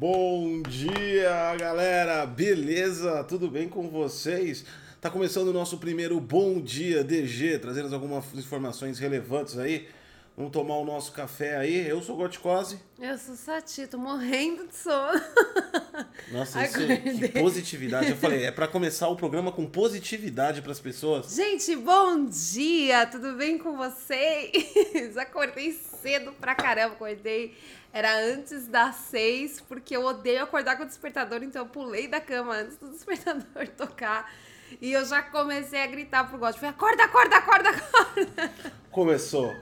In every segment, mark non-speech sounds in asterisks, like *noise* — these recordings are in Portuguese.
Bom dia, galera! Beleza? Tudo bem com vocês? Tá começando o nosso primeiro Bom Dia DG, trazendo algumas informações relevantes aí. Vamos tomar o nosso café aí. Eu sou Goticose. Eu sou Sati, tô morrendo de sono. Nossa, *laughs* isso, que positividade. Eu falei, é para começar o programa com positividade para as pessoas. Gente, bom dia! Tudo bem com vocês? *laughs* Acordei cedo pra caramba, acordei era antes das seis, porque eu odeio acordar com o despertador, então eu pulei da cama antes do *laughs* despertador tocar. E eu já comecei a gritar pro. Falei, acorda, acorda, acorda, acorda. Começou,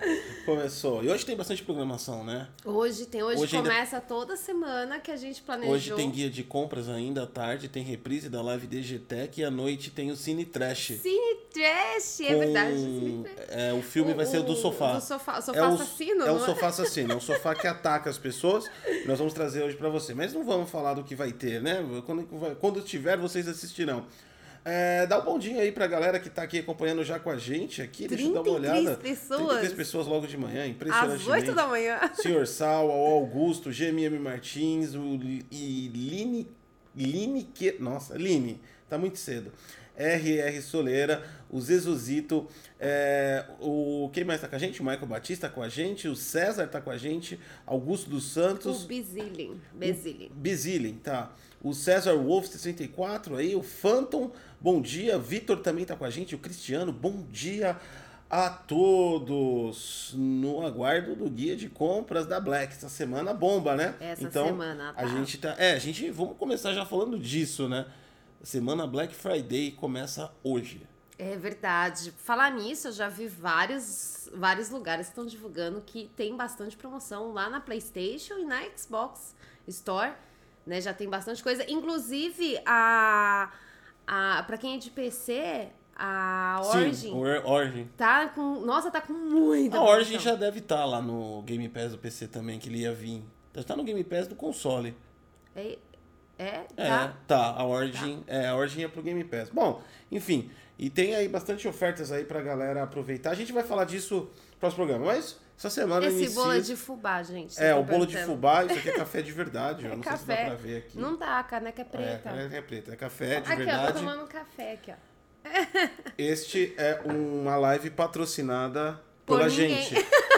começou. E hoje tem bastante programação, né? Hoje tem, hoje, hoje começa ainda... toda semana que a gente planejou. Hoje tem guia de compras ainda à tarde, tem reprise da live DGTech e à noite tem o Cine Trash. Cine Trash, é verdade. É, o filme o, vai ser o do sofá. Do sofá, o sofá é assassino, É o sofá assassino, é o sofá que ataca as pessoas. Nós vamos trazer hoje para você. Mas não vamos falar do que vai ter, né? Quando, quando tiver, vocês assistirão. É, dá um bom dia aí pra galera que tá aqui acompanhando já com a gente aqui. Deixa eu dar uma olhada. pessoas. 33 pessoas logo de manhã, impressionante. Às 8 da manhã. *laughs* Senhor Sal, o Augusto, GMM Martins, o e Line, Line que, nossa, Line, tá muito cedo. RR Soleira, o Zezuzito, é, o quem mais tá com a gente? O Michael Batista tá com a gente, o César tá com a gente, Augusto dos Santos. O Bizilin. Bezilin. Bizilin, tá. O César Wolf 64 aí, o Phantom, bom dia. Vitor também tá com a gente, o Cristiano, bom dia a todos. No aguardo do guia de compras da Black. Essa semana bomba, né? Essa então, semana, tá. A gente tá. É, a gente. Vamos começar já falando disso, né? Semana Black Friday começa hoje. É verdade. Falar nisso, eu já vi vários, vários lugares que estão divulgando que tem bastante promoção lá na PlayStation e na Xbox Store né? Já tem bastante coisa. Inclusive, a, a para quem é de PC, a Origin. Sim, Origin. Tá com. Nossa, tá com muita. A Origin já deve estar tá lá no Game Pass do PC também, que ele ia vir. Já tá no Game Pass do console. É. É, tá. É, tá. A Origin, tá. é, a Origin é pro Game Pass. Bom, enfim. E tem aí bastante ofertas aí pra galera aproveitar. A gente vai falar disso no próximo programa, mas essa semana Esse inicia... bolo é de fubá, gente. É, o bolo de fubá, isso aqui é café de verdade. *laughs* É eu não café. sei se dá pra ver aqui. Não dá, a caneca é preta. É, a caneca é preta. É café de aqui, verdade. Aqui, ó, tô tomando café aqui, ó. Este é uma live patrocinada Por pela ninguém. gente. *laughs*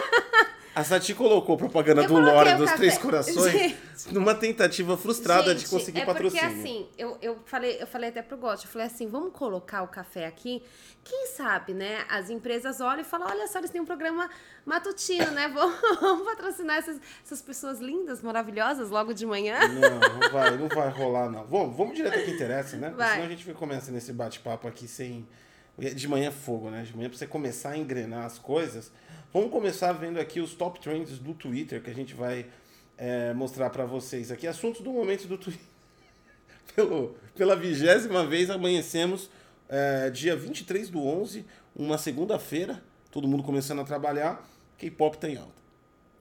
A Sati colocou propaganda Eu do Lore dos café. Três Corações *laughs* Gente. numa tentativa frustrada Gente, de conseguir é porque patrocínio. assim, eu, eu, falei, eu falei até pro Gotti, eu falei assim, vamos colocar o café aqui. Quem sabe, né? As empresas olham e falam, olha só, eles têm um programa matutino, né? *laughs* Vamos, vamos patrocinar essas, essas pessoas lindas, maravilhosas, logo de manhã. Não, não vai, não vai rolar, não. Vamos, vamos direto ao que interessa, né? Porque Vai. senão a gente começa nesse bate-papo aqui sem. De manhã é fogo, né? De manhã pra você começar a engrenar as coisas. Vamos começar vendo aqui os top trends do Twitter que a gente vai é, mostrar para vocês aqui. Assuntos do momento do Twitter. *laughs* Pelo, pela vigésima vez amanhecemos é, dia 23 do 11, uma segunda-feira, todo mundo começando a trabalhar, K-pop tá em alta.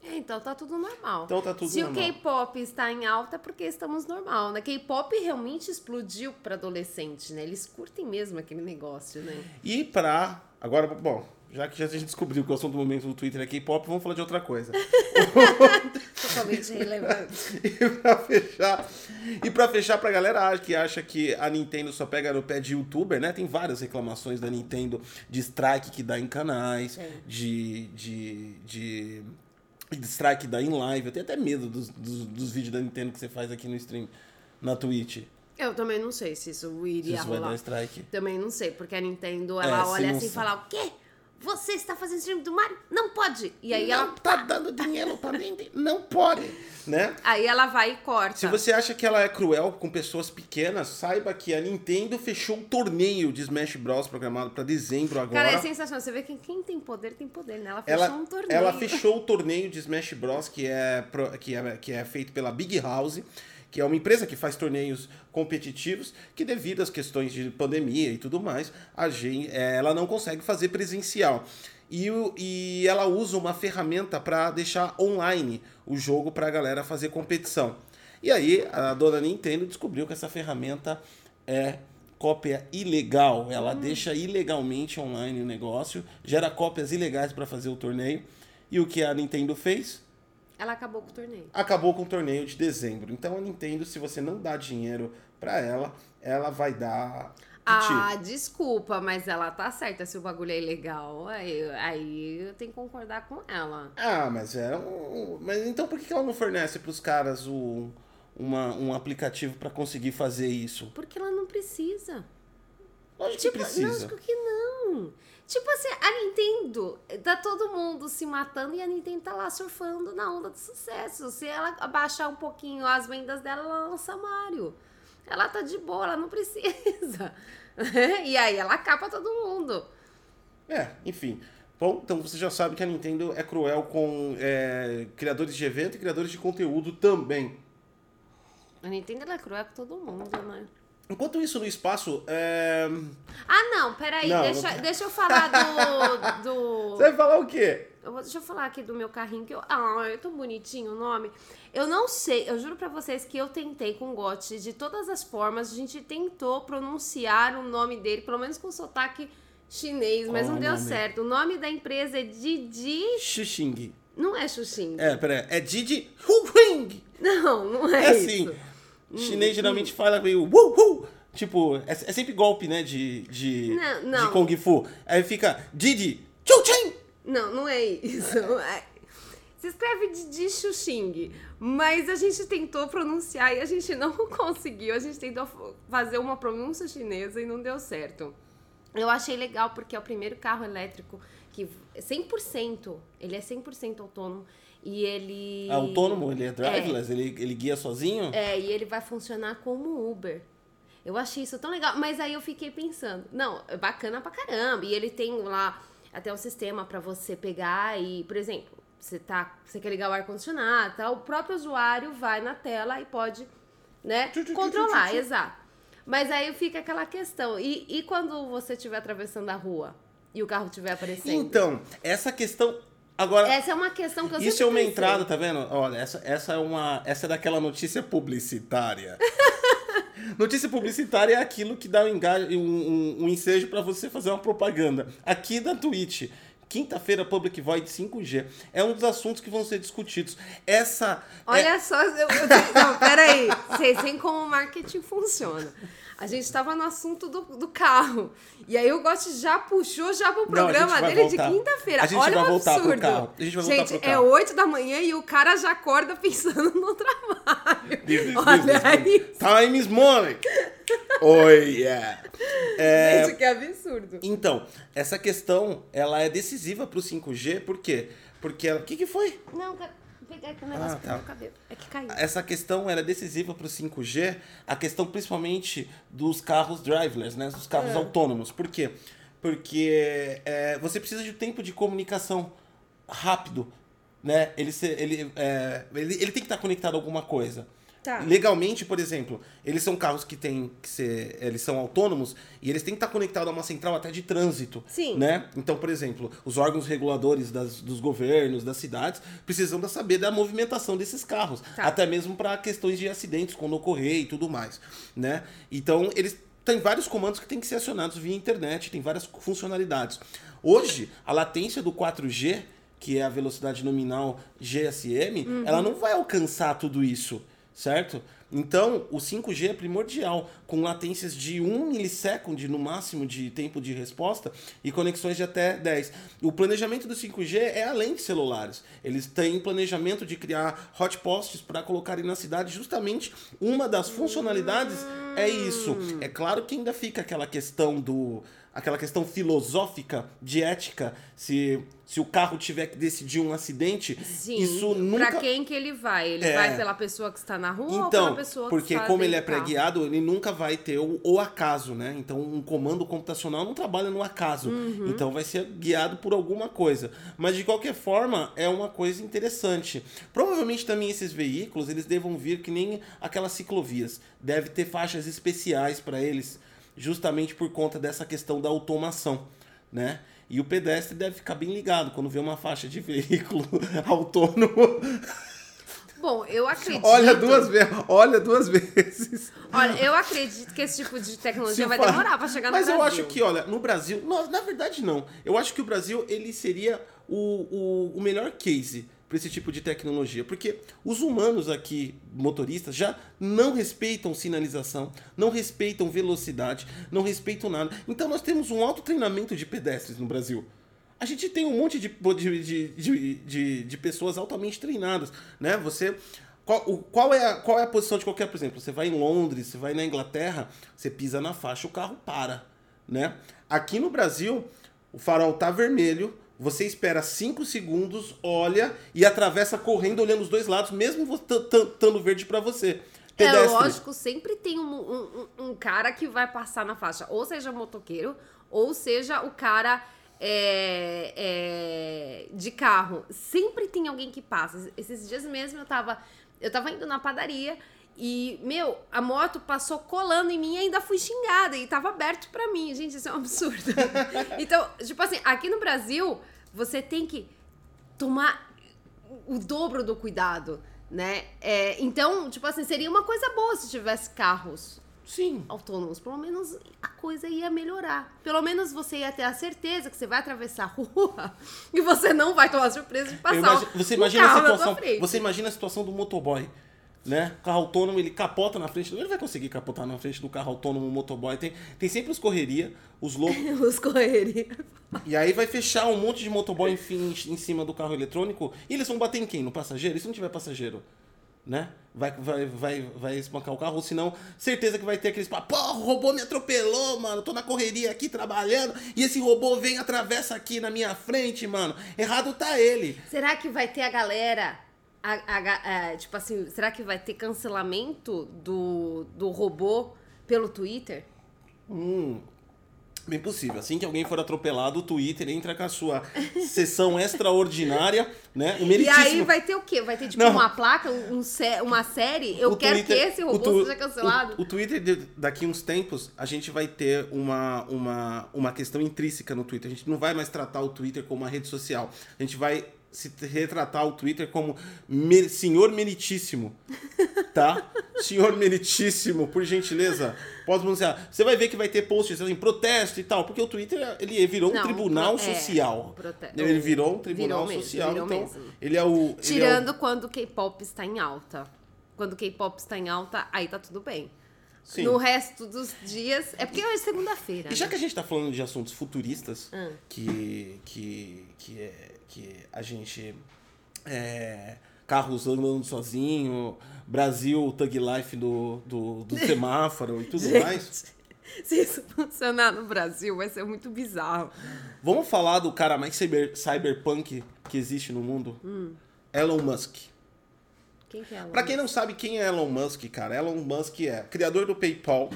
É, então tá tudo normal. Então tá tudo Se normal. o K-pop está em alta, é porque estamos normal, né? K-pop realmente explodiu para adolescente, né? Eles curtem mesmo aquele negócio, né? E pra. Agora, bom, já que já a gente descobriu que o assunto do momento do Twitter é K-pop, vamos falar de outra coisa. *laughs* Totalmente relevante. *laughs* e pra fechar, e pra fechar pra galera que acha que a Nintendo só pega no pé de youtuber, né? Tem várias reclamações da Nintendo de strike que dá em canais, Sim. de, de, de, de strike que dá em live. Eu tenho até medo dos, dos, dos vídeos da Nintendo que você faz aqui no stream, na Twitch. Eu também não sei se isso Se iria isso vai rolar. dar strike. Também não sei, porque a Nintendo, É, ela se olha assim e fala, o quê? Você está fazendo stream do Mario? Não pode! E aí não ela, tá dando dinheiro pra Nintendo. *laughs* Não pode, né? aí ela vai e corta. Se você acha que ela é cruel com pessoas pequenas, saiba que a Nintendo fechou um torneio de Smash Bros. programado para dezembro agora. Cara, é sensacional. Você vê que quem tem poder, tem poder, né? Ela fechou ela, um torneio. ela fechou o torneio de Smash Bros. que é, que é, que é feito pela Big House, que é uma empresa que faz torneios competitivos, que devido às questões de pandemia e tudo mais, a gente, é, ela não consegue fazer presencial. E, e ela usa uma ferramenta para deixar online o jogo para a galera fazer competição. E aí a dona Nintendo descobriu que essa ferramenta é cópia ilegal. Ela deixa ilegalmente online o negócio, gera cópias ilegais para fazer o torneio. E o que a Nintendo fez? Ela acabou com o torneio. Acabou com o torneio de dezembro. Então a Nintendo, se você não dá dinheiro para ela, ela vai dar. Ah, desculpa, mas ela tá certa. Se o bagulho é ilegal, aí, aí eu tenho que concordar com ela. Ah, mas é um. Mas então por que ela não fornece pros caras o, uma, um aplicativo para conseguir fazer isso? Porque ela não precisa. Lógico tipo, que precisa. Lógico que não. Tipo assim, a Nintendo, tá todo mundo se matando e a Nintendo tá lá surfando na onda do sucesso. Se ela abaixar um pouquinho as vendas dela, ela lança Mario. Ela tá de boa, ela não precisa. *laughs* e aí ela capa todo mundo. É, enfim. Bom, então você já sabe que a Nintendo é cruel com é, criadores de evento e criadores de conteúdo também. A Nintendo é cruel com todo mundo, né? Enquanto isso, no espaço. É... Ah, não, peraí. Não, deixa, não- deixa eu falar do. *laughs* do... Você vai falar o quê? Eu vou, deixa eu falar aqui do meu carrinho que eu. Ah, é tão bonitinho o nome. Eu não sei, eu juro pra vocês que eu tentei com o Gotti de todas as formas. A gente tentou pronunciar o nome dele, pelo menos com sotaque chinês, mas Qual não deu nome? certo. O nome da empresa é Didi. Xuxing. Não é Xuxing. É, peraí. É Didi Huing. Não, não é, É assim. Isso. Hum, Chinês geralmente fala meio. Wu, wu. Tipo, é, é sempre golpe, né? De, de, Não, não. de Kung Fu. Aí fica Didi Chu Chen. Não, não é isso. É- Se escreve Didi Xuxing, mas a gente tentou pronunciar e a gente não *laughs* conseguiu. A gente tentou fazer uma pronúncia chinesa e não deu certo. Eu achei legal porque é o primeiro carro elétrico que é 100%, ele é 100% autônomo e ele É autônomo, ele é driverless, ele, ele guia sozinho. é, e ele vai funcionar como Uber. Eu achei isso tão legal, mas aí eu fiquei pensando, não, é bacana pra caramba. E ele tem lá até um sistema pra você pegar e, por exemplo, você tá, você quer ligar o ar condicionado, tá? O próprio usuário vai na tela e pode, né, controlar, tchu, tchu. exato. Mas aí fica aquela questão. E, e quando você estiver atravessando a rua e o carro estiver aparecendo? Então, essa questão. Agora, Essa é uma questão que eu isso é uma pensei. entrada, tá vendo? Olha, essa, essa é uma. Essa é daquela notícia publicitária. *laughs* notícia publicitária é aquilo que dá um, engaje, um, um, um ensejo pra você fazer uma propaganda. Aqui da Twitch. Quinta-feira, Public Void 5G. É um dos assuntos que vão ser discutidos. Essa. é- Olha só, eu, eu, não, peraí. Vocês veem como o marketing funciona. A gente estava no assunto do, do carro. E aí o Gotti já puxou já pro Não, programa vai dele voltar. de quinta-feira. A gente Olha vai o voltar pro absurdo. carro. A gente vai voltar Gente, pro é carro. 8 da manhã e o cara já acorda *laughs* pensando no trabalho. Business, Olha business, aí. Time is money. Oh, yeah. É, Gente, que absurdo. Então, essa questão, ela é decisiva pro 5G, por quê? Porque ela... O que que foi? Não, cara, vou pegar aqui um negócio Ah, tá. cabelo. É que caiu. Essa questão ela é decisiva para o 5G, a questão principalmente dos carros driverless, né? Dos carros É. autônomos. Por quê? Porque é, você precisa de tempo de comunicação rápido, né? Ele, ele, é, ele, ele tem que estar conectado a alguma coisa. Tá. Legalmente, por exemplo, eles são carros que têm que ser. Eles são autônomos e eles têm que estar conectados a uma central até de trânsito. Sim. Né? Então, por exemplo, os órgãos reguladores das- dos governos, das cidades, precisam da saber da movimentação desses carros. Tá. Até mesmo para questões de acidentes, quando ocorrer e tudo mais. Né? Então, eles têm vários comandos que têm que ser acionados via internet, tem várias funcionalidades. Hoje, a latência do 4G, que é a velocidade nominal GSM, Uhum. ela não vai alcançar tudo isso, certo? Então, o 5G é primordial, com latências de 1 milissecond no máximo de tempo de resposta e conexões de até 10. O planejamento do 5G é além de celulares. Eles têm planejamento de criar hotposts para colocarem na cidade. Justamente uma das funcionalidades é isso. É claro que ainda fica aquela questão do aquela questão filosófica de ética, se, se o carro tiver que decidir um acidente, Sim. isso nunca Pra quem que ele vai? Ele É. vai pela pessoa que está na rua ou então, pela pessoa que porque está como ele é pré-guiado, ele nunca vai ter o, o acaso, né? Então, um comando computacional não trabalha no acaso. Uhum. Então, vai ser guiado por alguma coisa. Mas, de qualquer forma, é uma coisa interessante. Provavelmente, também, esses veículos, eles devam vir que nem aquelas ciclovias. Deve ter faixas especiais para eles, justamente por conta dessa questão da automação, né? E o pedestre deve ficar bem ligado quando vê uma faixa de *laughs* veículo autônomo. Bom, eu acredito. Olha duas vezes. Olha duas vezes. Olha, eu acredito que esse tipo de tecnologia Se vai demorar pra chegar no Mas eu Brasil. acho que, olha, no Brasil. não, na verdade, não. Eu acho que o Brasil ele seria o, o, o melhor case para esse tipo de tecnologia? Porque os humanos aqui, motoristas, já não respeitam sinalização, não respeitam velocidade, não respeitam nada. Então nós temos um alto treinamento de pedestres no Brasil. A gente tem um monte de, de, de, de, de pessoas altamente treinadas, né? Você qual, o, qual, é a, qual é a posição de qualquer, por exemplo, você vai em Londres, você vai na Inglaterra, você pisa na faixa, o carro para, né? Aqui no Brasil, o farol tá vermelho, você espera 5 segundos, olha e atravessa correndo olhando os dois lados, mesmo estando verde para você. É Pedestre. É lógico, sempre tem um, um, um, cara que vai passar na faixa, ou seja motoqueiro, ou seja o cara é, é, de carro. Sempre tem alguém que passa. Esses dias mesmo eu tava, eu tava indo na padaria e, meu, a moto passou colando em mim e ainda fui xingada. E tava aberto para mim. Gente, isso é um absurdo. *laughs* então, tipo assim, aqui no Brasil, você tem que tomar o dobro do cuidado, né? É, então, tipo assim, seria uma coisa boa se tivesse carros Sim. autônomos. Pelo menos a coisa ia melhorar. Pelo menos você ia ter a certeza que você vai atravessar a *laughs* rua e você não vai tomar surpresa de passar. Imagino, você imagina a situação. Você imagina a situação do motoboy né? O carro autônomo, ele capota na frente. Ele vai conseguir capotar na frente do carro autônomo, o motoboy. Tem, tem sempre os correria, os loucos. *laughs* os correria. E aí vai fechar um monte de motoboy enfim, em cima do carro eletrônico. E eles vão bater em quem? No passageiro? E se não tiver passageiro? Né? Vai, vai, vai, vai espancar o carro, ou senão, certeza que vai ter aqueles pô, o robô me atropelou, mano. Tô na correria aqui trabalhando e esse robô vem atravessa aqui na minha frente, mano. Errado tá ele. Será que vai ter a galera a, a, a, tipo assim, será que vai ter cancelamento do, do robô pelo Twitter? Hum, bem possível. Assim que alguém for atropelado, o Twitter entra com a sua sessão extraordinária, né? O e aí vai ter o quê? Vai ter tipo Não. uma placa, um, uma série? Eu o quero Twitter, que esse robô tu, seja cancelado. O, o Twitter, daqui uns tempos, a gente vai ter uma, uma, uma questão intrínseca no Twitter. A gente não vai mais tratar o Twitter como uma rede social. A gente vai se retratar o Twitter como mer senhor meritíssimo, tá? *laughs* senhor meritíssimo, por gentileza, pode pronunciar. Você vai ver que vai ter posts assim, protesto e tal, porque o Twitter ele virou Não, um tribunal pro, é, social. Ele virou um tribunal virou social, mesmo, então mesmo. ele é o tirando é o... quando o K-pop está em alta. Quando o K-pop está em alta, aí tá tudo bem. Sim. No resto dos dias. É porque hoje é segunda-feira. E já né? que a gente tá falando de assuntos futuristas, hum. que, que, que, é, que a gente. É, carros andando sozinho, Brasil, Tug Life do, do, do *laughs* semáforo e tudo gente, mais. Se isso funcionar no Brasil, vai ser muito bizarro. Vamos falar do cara mais cyber, cyberpunk que existe no mundo? Hum. Elon Musk. Quem que é Elon Pra quem não sabe quem é Elon Musk, cara, Elon Musk é criador do PayPal,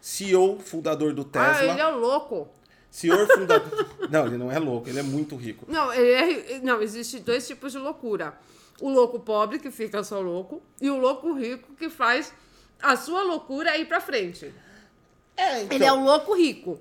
CEO, fundador do Tesla. Ah, ele é louco. Senhor fundador. *laughs* não, ele não é louco, ele é muito rico. Não, ele é... não, existe dois tipos de loucura. O louco pobre, que fica só louco, e o louco rico, que faz a sua loucura ir pra frente. É, então... Ele é o louco rico.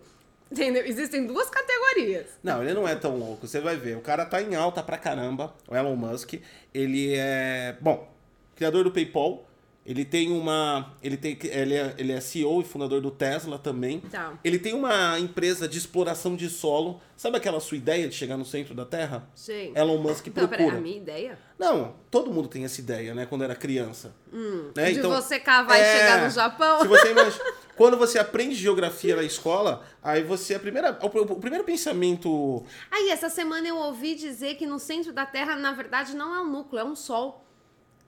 Entendeu? Existem duas categorias. Não, ele não é tão louco. Você vai ver. O cara tá em alta pra caramba, o Elon Musk. Ele é. Bom, criador do PayPal. Ele tem uma. Ele, tem, ele, é, ele é CEO e fundador do Tesla também. Tá. Ele tem uma empresa de exploração de solo. Sabe aquela sua ideia de chegar no centro da Terra? Sim. Elon Musk então, procura. A minha ideia? Não, todo mundo tem essa ideia, né? Quando era criança. Hum, né? De então, você cavar é, e chegar no Japão. Se você imagina, *laughs* quando você aprende geografia na escola, aí você a primeira, o, o primeiro pensamento. Aí essa semana eu ouvi dizer que no centro da Terra na verdade não é um núcleo, é um sol.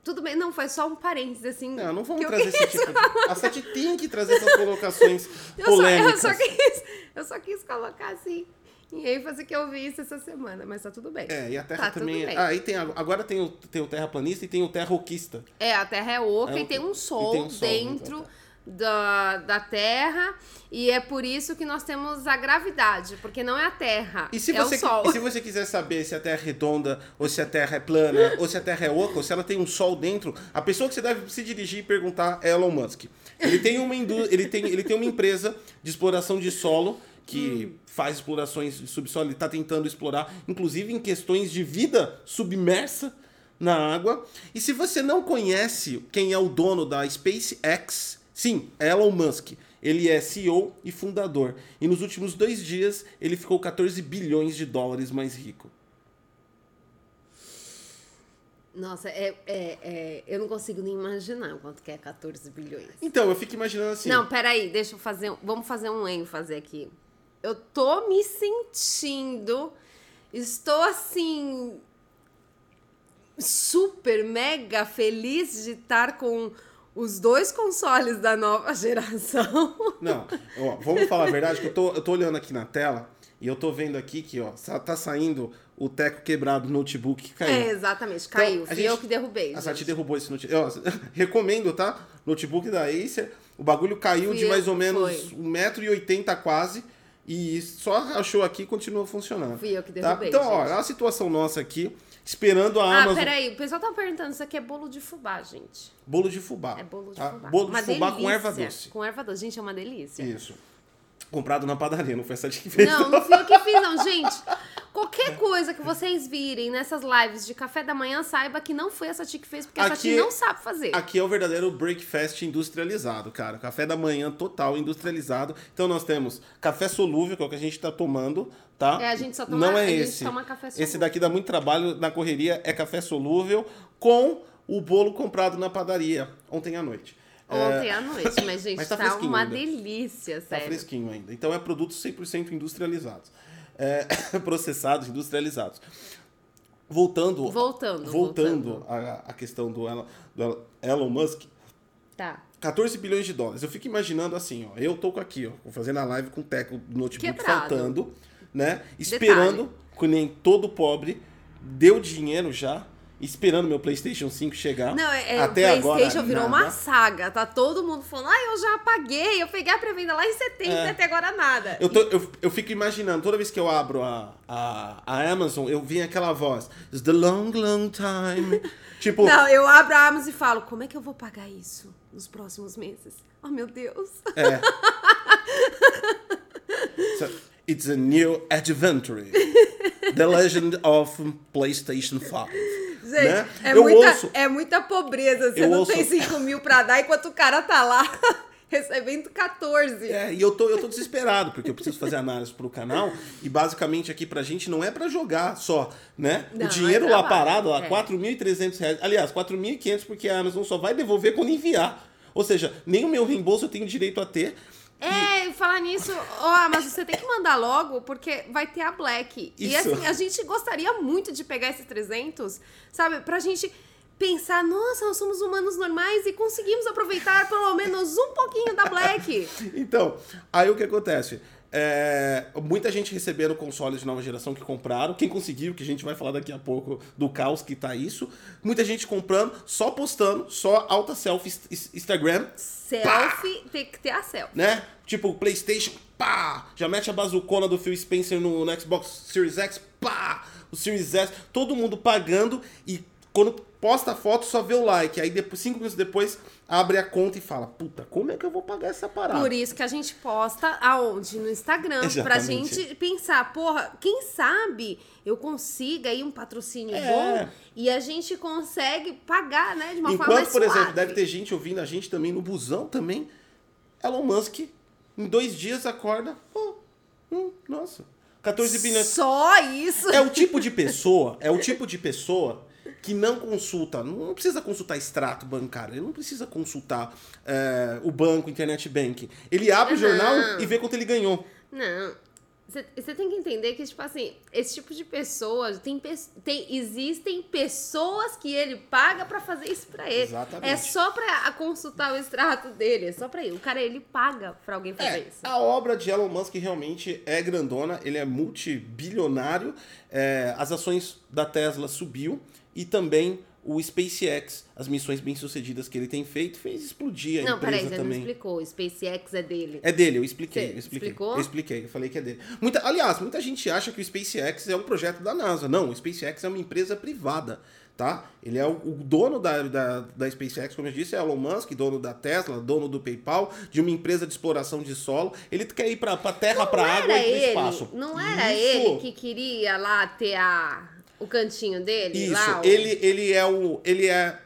Tudo bem, não, foi só um parênteses, assim. Não, não vamos trazer esse tipo. De... *laughs* A Sete tem que trazer essas colocações polêmicas. *laughs* Eu só, eu só, quis, eu só quis colocar assim. E aí fazer que eu vi isso essa semana, mas tá tudo bem. É, e a Terra tá também. É... Ah, aí tem, agora tem o, tem o terraplanista e tem o terroquista. É, a Terra é oca é, e, tem um sol, tem um sol dentro da, da Terra. E é por isso que nós temos a gravidade, porque não é a Terra, e se é você, o Sol. E se você quiser saber se a Terra é redonda, ou se a Terra é plana, *laughs* ou se a Terra é oca, ou se ela tem um Sol dentro, a pessoa que você deve se dirigir e perguntar é Elon Musk. Ele tem uma, ele tem, ele tem uma empresa de exploração de solo que hum. faz explorações de subsolo, ele está tentando explorar, inclusive em questões de vida submersa na água. E se você não conhece quem é o dono da SpaceX, sim, Elon Musk. Ele é CEO e fundador. E nos últimos dois dias ele ficou 14 bilhões de dólares mais rico. Nossa, é, é, é, eu não consigo nem imaginar quanto que é 14 bilhões. Então, eu fico imaginando assim. Não, peraí, deixa eu fazer. um- Vamos fazer um ênfase aqui. Eu tô me sentindo. Estou assim. Super, mega feliz de estar com os dois consoles da nova geração. Não, ó, vamos falar a verdade, que eu tô, eu tô olhando aqui na tela e eu tô vendo aqui que, ó, tá saindo o teco quebrado do notebook que caiu. É, exatamente, caiu. Então, Fui gente- eu que derrubei. A. Sati derrubou esse notebook. Eu, *laughs* recomendo, tá? Notebook da Acer. O bagulho caiu Fui de mais ou menos foi. 1,80m quase. E só achou aqui e continua funcionando. Fui eu que tá? derrubei, Então, ó, gente. é a situação nossa aqui, esperando a Ah, Amazon. peraí, o pessoal tá perguntando, isso aqui é bolo de fubá, gente. Bolo de fubá. É bolo de tá? fubá. Bolo de Uma fubá com delícia. erva doce. Com erva doce, gente, é uma delícia. Isso. Comprado na padaria, não foi essa que fez. Não, não fui eu que fiz, não. Gente, qualquer coisa que vocês virem nessas lives de café da manhã, saiba que não foi essa tia que fez, porque essa Aqui- tia não sabe fazer. Aqui é o verdadeiro breakfast industrializado, cara. Café da manhã total industrializado. Então nós temos café solúvel, que é o que a gente tá tomando, tá? É, a gente só toma- Não é a gente esse. toma café Esse daqui dá muito trabalho na correria, é café solúvel com o bolo comprado na padaria ontem à noite. Ontem à noite, mas, *laughs* gente, mas tá tá, uma ainda. delícia, Tá sério. fresquinho ainda. Então é produtos 100% industrializados. É, *coughs* processados, industrializados. Voltando, Voltando, voltando à, à questão do Elon, do Elon Musk, Tá. 14 bilhões de dólares. Eu fico imaginando assim, ó. Eu tô aqui, ó, fazendo a live com o teco do notebook Quebrado. faltando, né? Esperando que nem todo pobre deu dinheiro já, esperando meu PlayStation 5 chegar. Não, é, é, Até o PlayStation agora, virou nada. uma saga. Tá todo mundo falando, ah, eu já paguei, eu peguei a pré-venda lá em setembro É. e até agora nada. Eu, tô- eu, eu fico imaginando, toda vez que eu abro a, a, a Amazon, eu venho aquela voz. It's the long, long time. *laughs* tipo, Não, eu abro a Amazon e falo, como é que eu vou pagar isso nos próximos meses? Oh, meu Deus. é. So, *laughs* it's a new adventure. *laughs* The Legend of PlayStation 5. Gente, né? é, eu muita, ouço. é muita pobreza. Você não ouço- tem 5 mil pra dar enquanto o cara tá lá *laughs* recebendo 14. É, e eu tô, eu tô desesperado, porque eu preciso fazer análise pro canal. E basicamente aqui pra gente não é pra jogar só, né? Não, o dinheiro é lá parado, lá, é. 4.300 reais. Aliás, 4.500 porque a Amazon só vai devolver quando enviar. Ou seja, nem o meu reembolso eu tenho direito a ter. É, e falar nisso, ó, mas você tem que mandar logo, porque vai ter a Black. E Isso. assim, a gente gostaria muito de pegar esses 300, sabe? Pra gente pensar, nossa, nós somos humanos normais e conseguimos aproveitar pelo menos um pouquinho da Black. *laughs* Então, aí o que acontece? É, muita gente recebendo consoles de nova geração que compraram. Quem conseguiu, que a gente vai falar daqui a pouco do caos que tá isso. Muita gente comprando, só postando, só alta selfie ins- Instagram. Selfie, tem que ter a selfie. né? Tipo, PlayStation, pá! Já mete a bazucona do Phil Spencer no, no Xbox Series X, pá! O Series S, todo mundo pagando e quando posta a foto só vê o like. Aí depois, cinco minutos depois abre a conta e fala: Puta, como é que eu vou pagar essa parada? Por isso que a gente posta aonde? No Instagram. Pra Exatamente. gente pensar, porra, quem sabe eu consiga aí um patrocínio É. bom e a gente consegue pagar, né? De uma forma mais Enquanto, por exemplo, suave. deve ter gente ouvindo a gente também no busão também. Elon Musk, em dois dias acorda. Pô, hum, nossa, 14 bilhões. Só isso. É o tipo de pessoa, é o tipo de pessoa que não consulta, não precisa consultar extrato bancário, ele não precisa consultar é, o banco, internet banking. Ele abre o jornal e vê quanto ele ganhou. Não. Você tem que entender que, tipo assim, esse tipo de pessoa tem, tem existem pessoas que ele paga pra fazer isso pra ele. Exatamente. É só pra consultar o extrato dele, é só pra ele. O cara, ele paga pra alguém fazer É, isso. a obra de Elon Musk realmente é grandona, ele é multibilionário, é, as ações da Tesla subiu e também o SpaceX, as missões bem-sucedidas que ele tem feito, fez explodir a Não, peraí, empresa você não também. explicou. O SpaceX é dele. É dele, eu expliquei, Você eu expliquei. explicou? Eu expliquei, eu falei que é dele. Muita, aliás, muita gente acha que o SpaceX é um projeto da NASA. Não, o SpaceX é uma empresa privada, tá? Ele é o, o dono da, da, da SpaceX, como eu disse, é Elon Musk, dono da Tesla, dono do PayPal, de uma empresa de exploração de solo. Ele quer ir pra, pra terra, pra não água era e pro ele, espaço. Não era Isso. ele que queria lá ter a, o cantinho dele? Isso, lá, ele, ele é o. Ele é.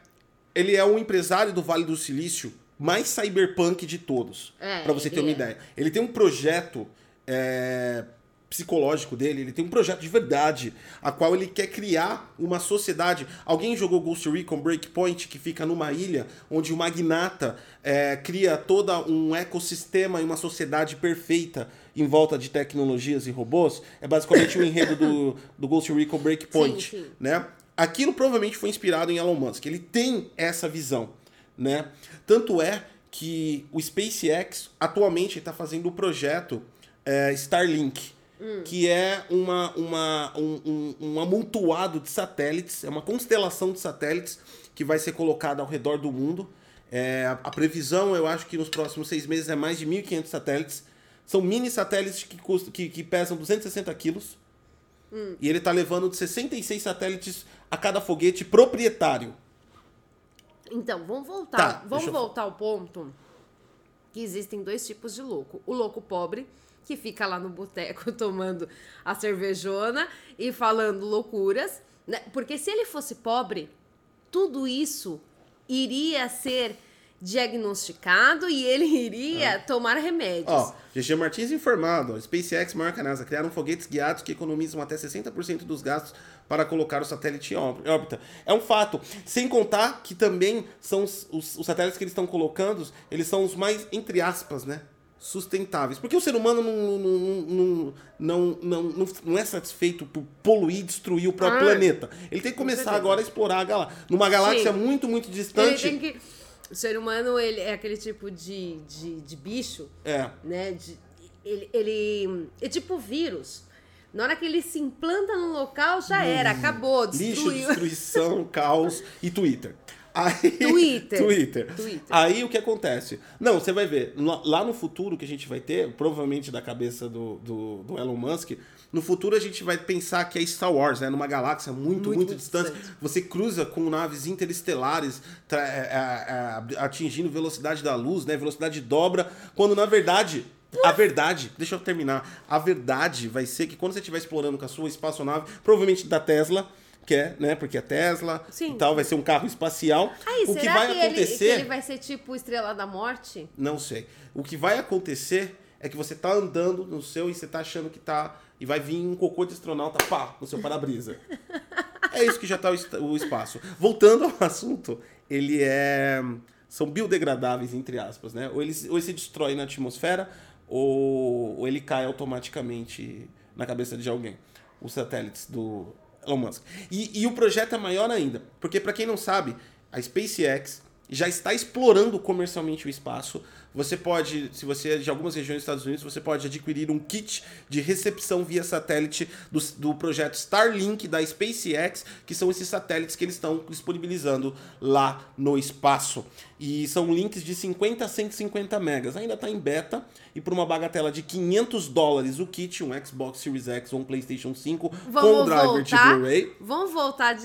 Ele é o empresário do Vale do Silício mais cyberpunk de todos. É, pra você ter uma é. ideia. Ele tem um projeto é, psicológico dele, ele tem um projeto de verdade, a qual ele quer criar uma sociedade. Alguém jogou Ghost Recon Breakpoint, que fica numa ilha, onde o magnata é, cria todo um ecossistema e uma sociedade perfeita em volta de tecnologias e robôs? É basicamente o enredo do, do Ghost Recon Breakpoint, Sim, sim. né? Aquilo provavelmente foi inspirado em Elon Musk. Ele tem essa visão, né? Tanto é que o SpaceX atualmente está fazendo o projeto é, Starlink, que é uma, uma, um, um, um amontoado de satélites, é uma constelação de satélites que vai ser colocada ao redor do mundo. É, a, a previsão, eu acho que nos próximos seis meses é mais de 1.500 satélites. São mini satélites que, custam, que, que pesam 260 quilos. E ele está levando de 66 satélites a cada foguete proprietário. Então, vamos voltar. Tá, vamos eu- voltar ao ponto que existem dois tipos de louco. O louco pobre, que fica lá no boteco *laughs* tomando a cervejona e falando loucuras. Né? Porque se ele fosse pobre, tudo isso iria ser diagnosticado e ele *laughs* iria tomar remédios. Ó, GG Martins informado. ó, SpaceX, maior que a NASA, criaram foguetes guiados que economizam até 60% dos gastos para colocar o satélite em órbita. É um fato. Sem contar que também são os, os- os satélites que eles estão colocando, eles são os mais, entre aspas, né? Sustentáveis. Porque o ser humano não, não, não, não, não, não, é satisfeito por poluir e destruir o próprio Ah, planeta. Ele tem que começar agora a explorar a galáxia. Numa galáxia Sim. muito, muito ele distante. tem que. O ser humano ele é aquele tipo de, de, de bicho É. né? de- ele, ele é tipo vírus. Na hora que ele se implanta no local, já era, acabou, Lixo, destruiu. destruição, caos e Twitter. Aí, Twitter. Twitter. Twitter. Aí o que acontece? Não, você vai ver, lá no futuro que a gente vai ter, provavelmente da cabeça do, do, do Elon Musk, no futuro a gente vai pensar que é Star Wars, né? Numa galáxia muito, muito, Muito distante. distante. Você cruza com naves interestelares é, é, é, atingindo velocidade da luz, né? Velocidade dobra, quando na verdade. A verdade, deixa eu terminar. A verdade vai ser que quando você estiver explorando com a sua espaçonave, provavelmente da Tesla, que é, né? Porque é Tesla Sim. e tal, vai ser um carro espacial. Aí, o que será vai que, ele, que acontecer, ele vai ser tipo Estrela da Morte? não sei. O que vai acontecer é que você tá andando no seu e você tá achando que tá. E vai vir um cocô de astronauta, pá, no seu para-brisa. *laughs* é isso que já tá o espaço. Voltando ao assunto, ele é. São biodegradáveis, entre aspas, né? Ou ele, se- ou ele se destrói na atmosfera, ou, ou ele cai automaticamente na cabeça de alguém. Os satélites do Elon Musk. E, e o projeto é maior ainda, porque para quem não sabe, a SpaceX já está explorando comercialmente o espaço. Você pode, se você é de algumas regiões dos Estados Unidos, você pode adquirir um kit de recepção via satélite do, do projeto Starlink da SpaceX, que são esses satélites que eles estão disponibilizando lá no espaço. E são links de 50 a 150 megas. Ainda está em beta e por uma bagatela de 500 dólares o kit, um Xbox Series X ou um PlayStation 5 com Vamos driver de Blu-ray. vamos voltar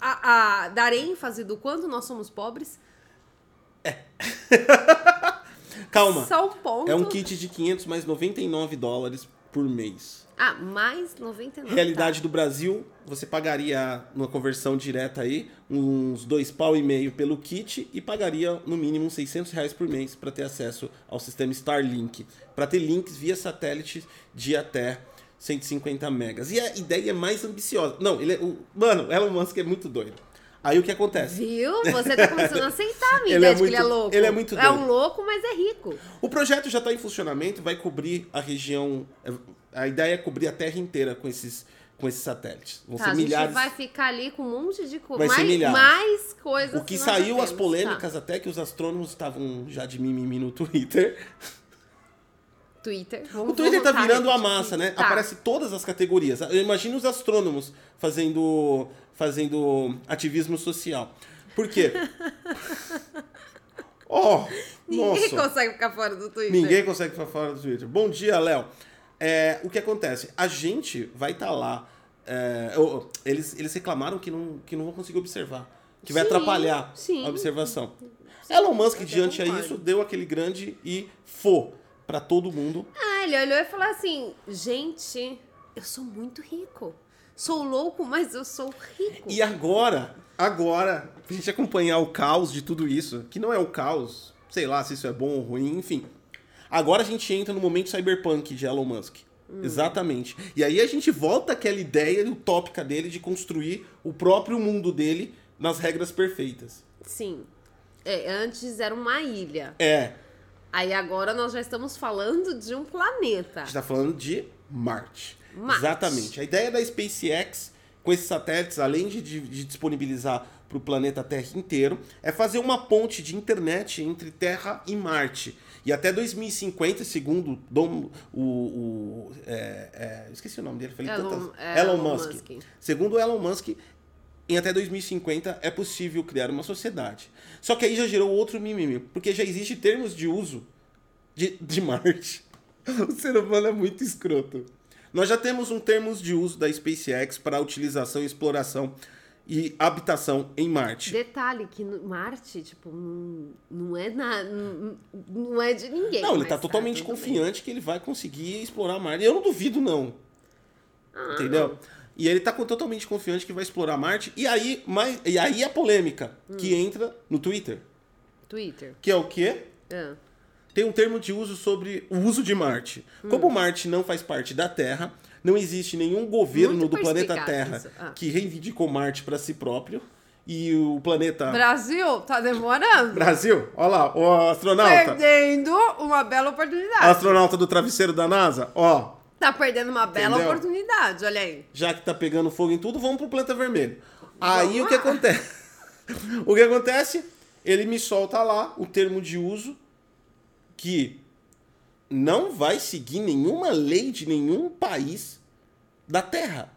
a, a- a dar ênfase do quanto nós somos pobres? *laughs* Calma. Só um ponto. É um kit de 500 mais 99 dólares por mês. Ah, mais 99. Realidade tá. do Brasil, você pagaria numa conversão direta aí uns dois pau e meio pelo kit e pagaria no mínimo uns 600 reais por mês para ter acesso ao sistema Starlink, para ter links via satélite de até 150 megas. E a ideia é mais ambiciosa. Não, ele é, o, mano, Elon Musk é muito doido. Aí o que acontece? Viu? Você tá começando a aceitar *laughs* a minha Ele ideia é de que ele é muito- louco. ele é muito É doido. um louco, mas é rico. O projeto já está em funcionamento, vai cobrir a região. A ideia é cobrir a Terra inteira com esses, com esses satélites. Vão Tá, ser a gente milhares. vai ficar ali com um monte de Vai coisa. ser Mais, mais coisas O que nós saiu as temos. polêmicas Tá. até que os astrônomos estavam já de mimimi no Twitter. Twitter. O Vamos- Twitter vamos tá virando a massa, né? Tá. Aparece todas as categorias. Eu imagino os astrônomos fazendo, fazendo ativismo social. Por quê? *laughs* Oh, Ninguém nossa. consegue ficar fora do Twitter. Ninguém consegue ficar fora do Twitter. Bom dia, Léo. É, o que acontece? A gente vai estar lá. é, eles, eles reclamaram que não, que não vão conseguir observar. Que vai Sim, atrapalhar sim. a observação. Elon Musk, diante a isso, deu aquele grande e fô para todo mundo. Ah, ele olhou e falou assim: gente, eu sou muito rico. Sou louco, mas eu sou rico. E agora, agora, pra gente acompanhar o caos de tudo isso, que não é o caos, sei lá se isso é bom ou ruim, enfim. Agora a gente entra no momento cyberpunk de Elon Musk. Exatamente. E aí a gente volta àquela ideia utópica dele de construir o próprio mundo dele nas regras perfeitas. Sim. É, antes era uma ilha. É. Aí agora nós já estamos falando de um planeta. A gente tá falando de Marte. Marte. Exatamente. A ideia da SpaceX, com esses satélites, além de, de- de disponibilizar para o planeta Terra inteiro, é fazer uma ponte de internet entre Terra e Marte. E até 2050, segundo Dom, o. o- é, é, esqueci o nome dele, falei Elon- tantas. é, Elon, Elon Musk. Musk. Segundo Elon Musk, em até 2050 é possível criar uma sociedade. Só que aí já gerou outro mimimi, porque já existe termos de uso de, de Marte. *laughs* O ser humano é muito escroto. Nós já temos um termos de uso da SpaceX para utilização, exploração e habitação em Marte. Detalhe que Marte, tipo, não, não é na, não, não é de ninguém. Não, ele mas tá totalmente bem. confiante que ele vai conseguir explorar Marte. Eu não duvido, não. Ah, Entendeu? E ele tá com- totalmente confiante que vai explorar Marte. E aí, mais, e aí a polêmica que Hum. entra no Twitter. Twitter. Que é o quê? Ah. Tem um termo de uso sobre o uso de Marte. Hum. Como Marte não faz parte da Terra, não existe nenhum governo Muito do planeta Terra. Ah. que reivindicou Marte para si próprio. E o planeta Brasil, tá demorando. Brasil, olha lá, o astronauta, Perdendo uma bela oportunidade. astronauta do travesseiro da NASA, ó, Tá perdendo uma bela Entendeu? oportunidade, olha aí. já que tá pegando fogo em tudo, vamos pro planeta vermelho. Aí Vamos o que lá. acontece? *laughs* o que acontece? Ele me solta lá o termo de uso que não vai seguir nenhuma lei de nenhum país da Terra.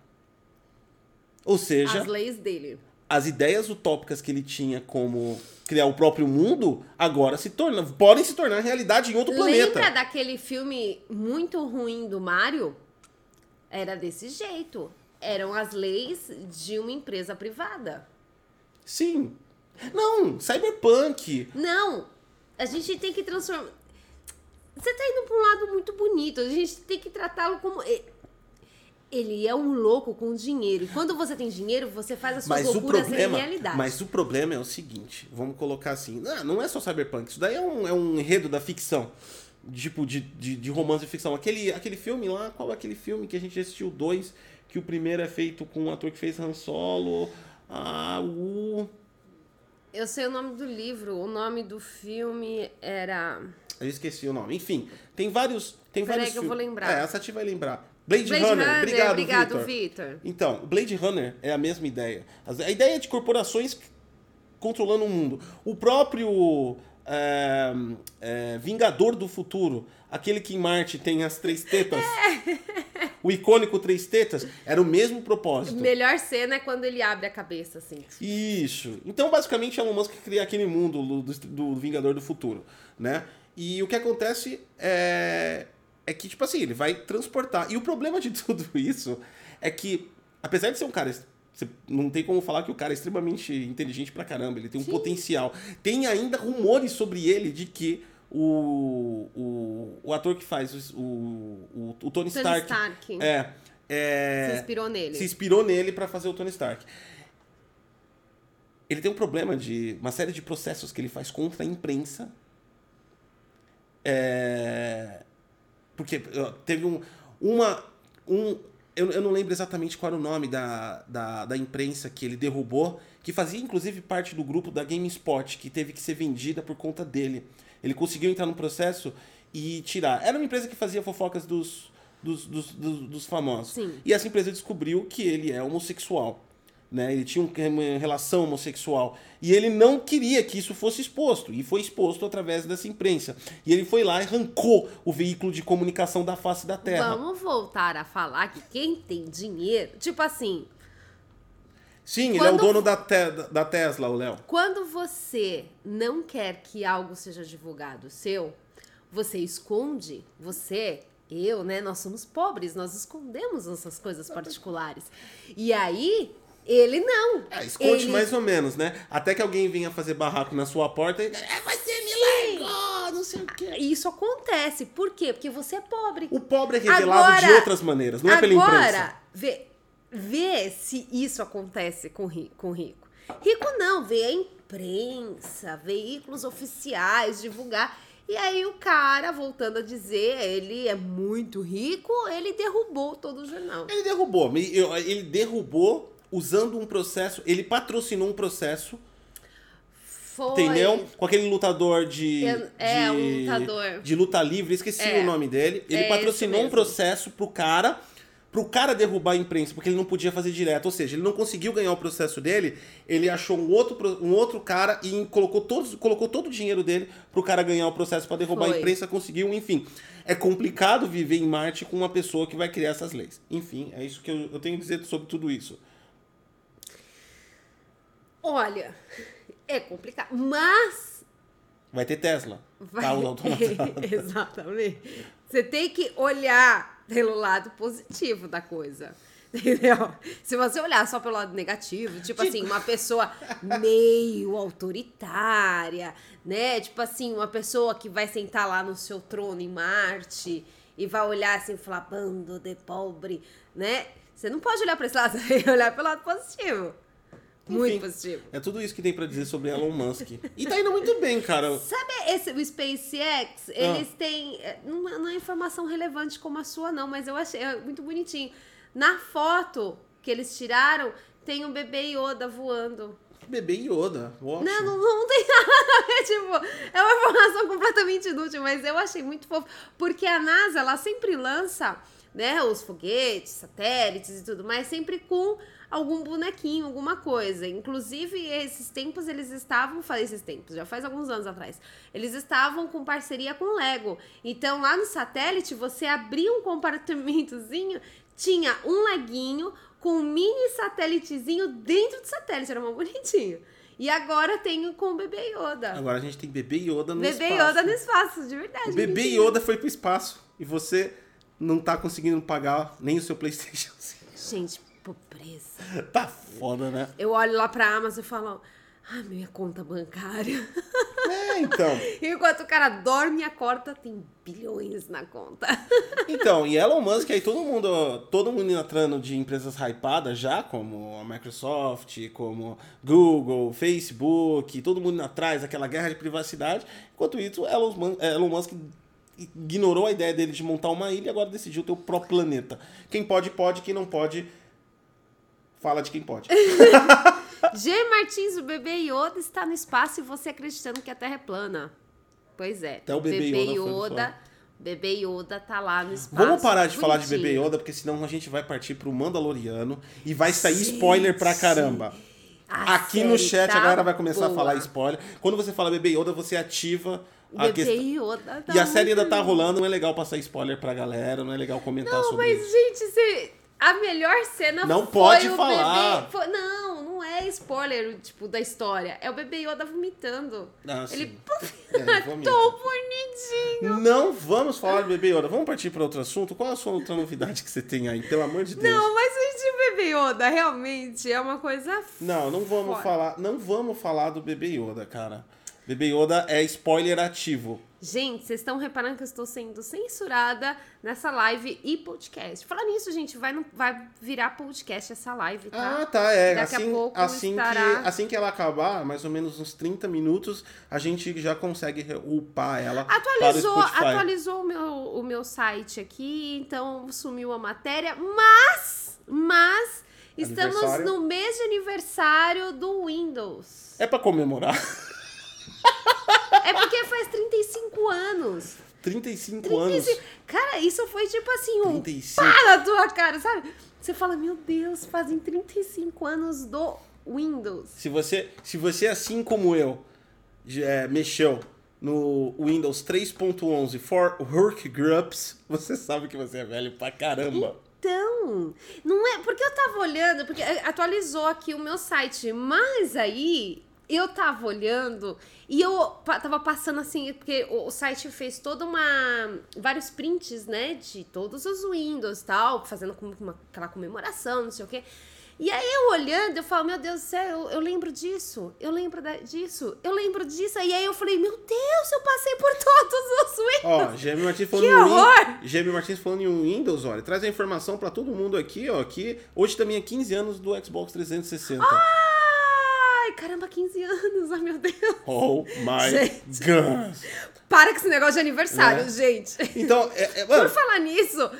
Ou seja, As leis dele. as ideias utópicas que ele tinha como criar o próprio mundo agora se tornam, podem se tornar realidade em outro Lembra planeta. daquele filme muito ruim do Mario? Era desse jeito. Eram as leis de uma empresa privada. Sim. Não, cyberpunk. Não, a gente tem que transformar. Você tá indo pra um lado muito bonito. A gente tem que tratá-lo como. e- Ele é um louco com dinheiro. E quando você tem dinheiro, você faz as suas Mas o loucuras problema, realidade. mas o problema é o seguinte, vamos colocar assim, não, não é só cyberpunk, isso daí é um, é um enredo da ficção, tipo de, de, de romance de ficção. Aquele, aquele filme lá, qual é aquele filme que a gente assistiu dois, que o primeiro é feito com um ator que fez Han Solo, ah, o... Eu sei o nome do livro. O nome do filme era. Eu esqueci o nome. Enfim, tem vários. Tem Peraí vários que eu vou lembrar. É, a Sati vai lembrar. Blade, Blade Runner. Runner. Obrigado, Obrigado, Victor. Victor. Então, Blade Runner é a mesma ideia. A ideia é de corporações controlando o mundo. O próprio é, é, Vingador do Futuro, aquele que em Marte tem as três tetas, *laughs* o icônico três tetas, era o mesmo propósito. Melhor cena é quando ele abre a cabeça, assim. Isso. Então, basicamente, Elon Musk cria aquele mundo do, do Vingador do Futuro, né? E o que acontece é, é que, tipo assim, ele vai transportar. E o problema de *laughs* tudo isso é que, apesar de ser um cara... Você não tem como falar que o cara é extremamente inteligente pra caramba, ele tem um potencial. Tem ainda rumores sobre ele de que o, o, o ator que faz o, o, o Tony Tony Stark, Stark. é, é, Se inspirou nele. se inspirou nele pra fazer o Tony Stark. Ele tem um problema de uma série de processos que ele faz contra a imprensa. É, porque teve um, uma. Um, eu, eu não lembro exatamente qual era o nome da, da, da imprensa que ele derrubou, que fazia inclusive parte do grupo da GameSpot, que teve que ser vendida por conta dele. Ele conseguiu entrar no processo e tirar. Era uma empresa que fazia fofocas dos, dos, dos, dos, dos famosos. Sim. E essa empresa descobriu que ele é homossexual. Né? Ele tinha um- uma relação homossexual. E ele não queria que isso fosse exposto. E foi exposto através dessa imprensa. E ele foi lá e arrancou o veículo de comunicação da face da Terra. Vamos voltar a falar que quem tem dinheiro. Tipo assim, Sim, ele é o Quando- dono da, te- da Tesla, o Léo. quando você não quer que algo seja divulgado seu, você esconde, você, eu, né? Nós somos pobres, nós escondemos nossas coisas particulares. E aí, ele não. É, esconde Ele- mais ou menos, né? Até que alguém venha fazer barraco na sua porta e. É, você me largou, não sei o quê. Isso acontece. Por quê? Porque você é pobre. O pobre é revelado de Agora- outras maneiras, não é pela imprensa. Agora, vê, vê se isso acontece com rico, com rico. Rico não, vê a imprensa, veículos oficiais divulgar. E aí o cara, voltando a dizer, ele é muito rico, ele derrubou todo o jornal. Ele derrubou, ele derrubou usando um processo, ele patrocinou um processo. Foi. Entendeu? Com aquele lutador de. É, é de, um lutador. De luta livre, esqueci é. o nome dele. Ele é patrocinou um processo pro cara pro cara derrubar a imprensa, porque ele não podia fazer direto. Ou seja, ele não conseguiu ganhar o processo dele, ele achou um outro, um outro cara e colocou, todos, colocou todo o dinheiro dele pro cara ganhar o processo para derrubar Foi. a imprensa, conseguiu, enfim. É complicado viver em Marte com uma pessoa que vai criar essas leis. Enfim, é isso que eu, eu tenho a dizer sobre tudo isso. Olha, é complicado, mas. Vai ter Tesla. Vai... *laughs* Exatamente. Você tem que olhar pelo lado positivo da coisa. *laughs* Entendeu? Se você olhar só pelo lado negativo, tipo assim, uma pessoa meio autoritária, né? Tipo assim, uma pessoa que vai sentar lá no seu trono em Marte e vai olhar assim falar, bando de pobre, né? Você não pode olhar para esse lado, *laughs* você tem que olhar pelo lado positivo. Muito Enfim, positivo. É tudo isso que tem para dizer sobre Elon Musk. E tá indo muito bem, cara. Sabe esse, o SpaceX? Ah. Eles têm. É, não, é, não é informação relevante como a sua, não, mas eu achei é muito bonitinho. Na foto que eles tiraram, tem um bebê Yoda voando. Bebê Yoda. Ótimo. Não, não, não tem nada a ver, tipo, é uma informação completamente inútil, mas eu achei muito fofo. Porque a NASA, ela sempre lança, né, os foguetes, satélites e tudo mais, sempre com algum bonequinho, alguma coisa. Inclusive, esses tempos eles estavam, esses tempos, já faz alguns anos atrás, eles estavam com parceria com Lego. Então, lá no satélite, você abria um compartimentozinho, tinha um leguinho com um mini satélitezinho dentro do satélite, era uma bonitinho. E agora tem com o Bebê Yoda. Agora a gente tem Bebê Yoda no Bebê espaço. Bebê Yoda no espaço, de verdade. O Bebê mentira. Yoda foi pro espaço e você não tá conseguindo pagar nem o seu PlayStation 5. Gente, pobreza. *laughs* Tá foda, né? Eu olho lá pra Amazon e falo, ah, minha conta bancária. É, então. *laughs* Enquanto o cara dorme e acorda, tem bilhões na conta. *laughs* Então, e Elon Musk, aí todo mundo, todo mundo entrando de empresas hypadas já, como a Microsoft, como Google, Facebook, todo mundo atrás, aquela guerra de privacidade. Enquanto isso, Elon Musk, Elon Musk ignorou a ideia dele de montar uma ilha e agora decidiu ter o próprio planeta. Quem pode, pode, quem não pode, fala de quem pode. *laughs* *laughs* G. Martins, o bebê Yoda está no espaço e você acreditando que a Terra é plana. Pois é. Até o bebê, bebê Yoda. Yoda bebê Yoda tá lá no espaço. Vamos parar de bonitinho. falar de bebê Yoda, porque senão a gente vai partir pro Mandaloriano e vai sair gente, spoiler pra caramba. Aqui no chat tá a galera vai começar boa. a falar spoiler. Quando você fala bebê Yoda, você ativa a Bebê questão. Yoda tá e a série ainda tá rolando, não é legal passar spoiler pra galera, não é legal comentar não, sobre isso. Não, mas gente, você a melhor cena não foi pode o falar. bebê. Foi, não, não é spoiler, tipo, da história. É o bebê Yoda vomitando. Ah, ele *laughs* é, tão *laughs* bonitinho. Não vamos falar do bebê Yoda. Vamos partir para outro assunto. Qual a sua outra novidade que você tem aí? Pelo amor de Deus. Não, mas o bebê Yoda realmente é uma coisa. Não, não vamos falar. Não vamos falar do bebê Yoda, cara. Bebê Yoda é spoiler ativo. Gente, vocês estão reparando que eu estou sendo censurada nessa live e podcast. Falar nisso, gente, vai, no, vai virar podcast essa live, tá? Ah, tá, é. Daqui assim, a pouco assim estará... que Assim que ela acabar, mais ou menos uns 30 minutos, a gente já consegue upar ela atualizou, para o Spotify. Atualizou o meu, o meu site aqui, então sumiu a matéria, mas, mas... Estamos no mês de aniversário do Windows. É para comemorar. *laughs* É porque faz 35 anos. 35, 35 anos. Cara, isso foi tipo assim, um 35. pá na tua cara, sabe? Você fala, meu Deus, fazem 35 anos do Windows. Se você, se você assim como eu, é, mexeu no Windows 3.11 for Workgroups, *laughs* você sabe que você é velho pra caramba. Então, não é porque eu tava olhando, porque atualizou aqui o meu site, mas aí eu tava olhando e eu tava passando assim, porque o site fez toda uma. vários prints, né? De todos os Windows tal, fazendo uma, aquela comemoração, não sei o quê. E aí eu olhando, eu falo, meu Deus do céu, eu, eu lembro disso, eu lembro da, disso, eu lembro disso. E aí eu falei, meu Deus, eu passei por todos os Windows. Ó, Gêmeo Martins falando que horror! Gêmeo Martins falando em Windows, olha, traz a informação para todo mundo aqui, ó, que hoje também é 15 anos do Xbox 360. Ah! Ai, caramba, 15 anos, ai meu Deus. Oh my God. Para com esse negócio de aniversário, É. gente. Então, é, é, Por falar nisso,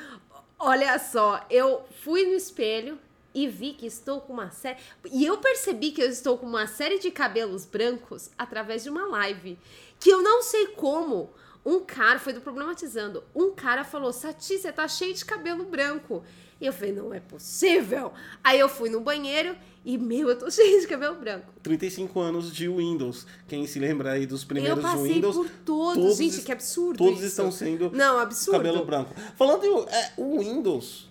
olha só, eu fui no espelho e vi que estou com uma série. E eu percebi que eu estou com uma série de cabelos brancos através de uma live. Que eu não sei como. Um cara, foi do Problematizando, um cara falou: Sati, você tá cheio de cabelo branco. E eu falei: não é possível. Aí eu fui no banheiro e, meu, eu tô *laughs* cheio de cabelo branco. 35 anos de Windows. Quem se lembra aí dos primeiros eu passei Windows? por todos. todos Gente, que absurdo. Todos isso. estão sendo Não, absurdo. cabelo branco. Falando em é, o Windows.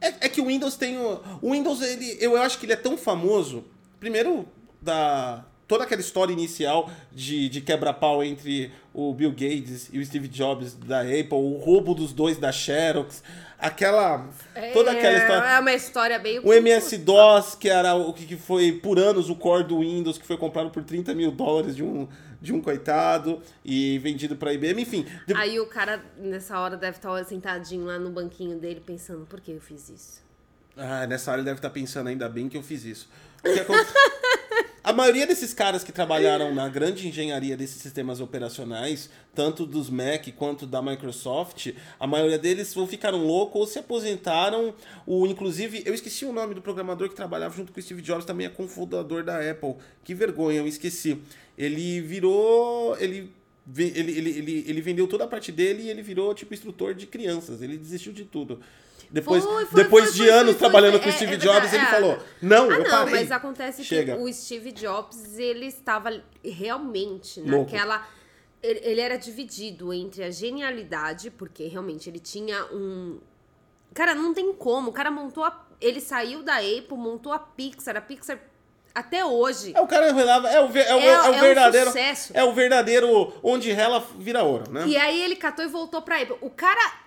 É, é que o Windows tem. O, o Windows, ele, eu acho que ele é tão famoso. Primeiro, da. Toda aquela história inicial de, de quebra-pau entre o Bill Gates e o Steve Jobs da Apple, o roubo dos dois da Xerox, aquela. Toda aquela história. É uma história bem. O MS-DOS, que era o que foi por anos o core do Windows, que foi comprado por 30 mil dólares de um, de um coitado e vendido pra IBM, enfim. de- Aí o cara, nessa hora, deve estar sentadinho lá no banquinho dele, pensando, por que eu fiz isso? Ah, nessa hora ele deve estar pensando, ainda bem que eu fiz isso. O que aconte- *laughs* A maioria desses caras que trabalharam na grande engenharia desses sistemas operacionais, tanto dos Mac quanto da Microsoft, a maioria deles ou ficaram loucos ou se aposentaram. O, inclusive, eu esqueci o nome do programador que trabalhava junto com o Steve Jobs, também é cofundador da Apple. Que vergonha, eu esqueci. Ele virou. Ele ele, ele, ele, ele vendeu toda a parte dele e ele virou tipo instrutor de crianças. Ele desistiu de tudo. Depois, Foi, foi, depois foi, de anos trabalhando com o É, Steve é Jobs, ele falou: Não, ah, eu não, parei. mas acontece Chega. que o Steve Jobs, ele estava realmente Louco. naquela... Ele, era dividido entre a genialidade, porque realmente ele tinha um... Cara, não tem como. O cara montou a... Ele saiu da Apple, montou a Pixar. A Pixar, até hoje... É o cara relava, é o, é o, É- é o é um verdadeiro. sucesso. é o verdadeiro onde rela vira ouro, né? E aí ele catou e voltou pra Apple. O cara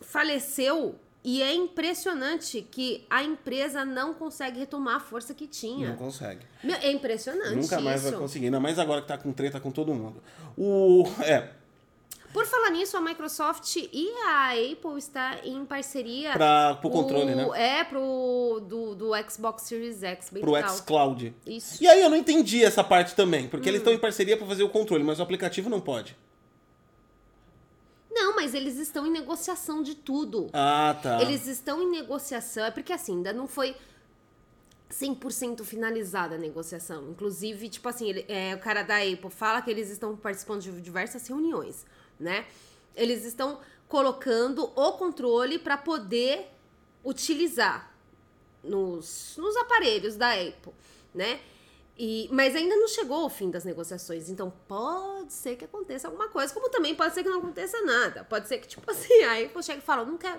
faleceu e é impressionante que a empresa não consegue retomar a força que tinha. Não consegue. Meu, é impressionante Nunca mais vai isso. conseguir, ainda mais agora que tá com treta com todo mundo. O. É, Por falar nisso, a Microsoft e a Apple está em parceria pra, pro controle, o- né? É, pro do, do Xbox Series X, bem Pro legal. xCloud. Isso. E aí eu não entendi essa parte também, porque Hum. eles estão em parceria pra fazer o controle, mas o aplicativo não pode. Não, mas eles estão em negociação de tudo. Ah, tá. Eles estão em negociação, é porque assim, ainda não foi 100% finalizada a negociação. Inclusive, tipo assim, ele- é, o cara da Apple fala que eles estão participando de diversas reuniões, né? Eles estão colocando o controle para poder utilizar nos, nos aparelhos da Apple, né? E, mas ainda não chegou ao fim das negociações, então pode ser que aconteça alguma coisa, como também pode ser que não aconteça nada. Pode ser que, tipo *laughs* assim, a Apple chega e fala, não quero,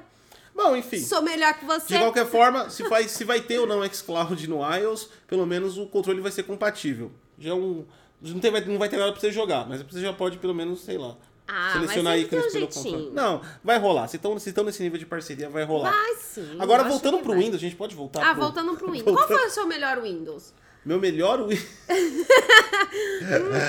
Bom, enfim. sou melhor que você. De qualquer forma, se vai, se vai ter ou não xCloud no iOS, pelo menos o controle vai ser compatível. Já é um. Não, tem, vai- não vai ter nada pra você jogar, mas você já pode, pelo menos, sei lá. Ah, selecionar ícones um pelo controle. Não, vai rolar. Se estão se nesse nível de parceria, vai rolar. Vai sim. Agora, eu voltando pro vai. Windows, a gente pode voltar Ah, pro... voltando pro *laughs* Windows. Qual foi o seu melhor Windows? Meu melhor Windows. *laughs*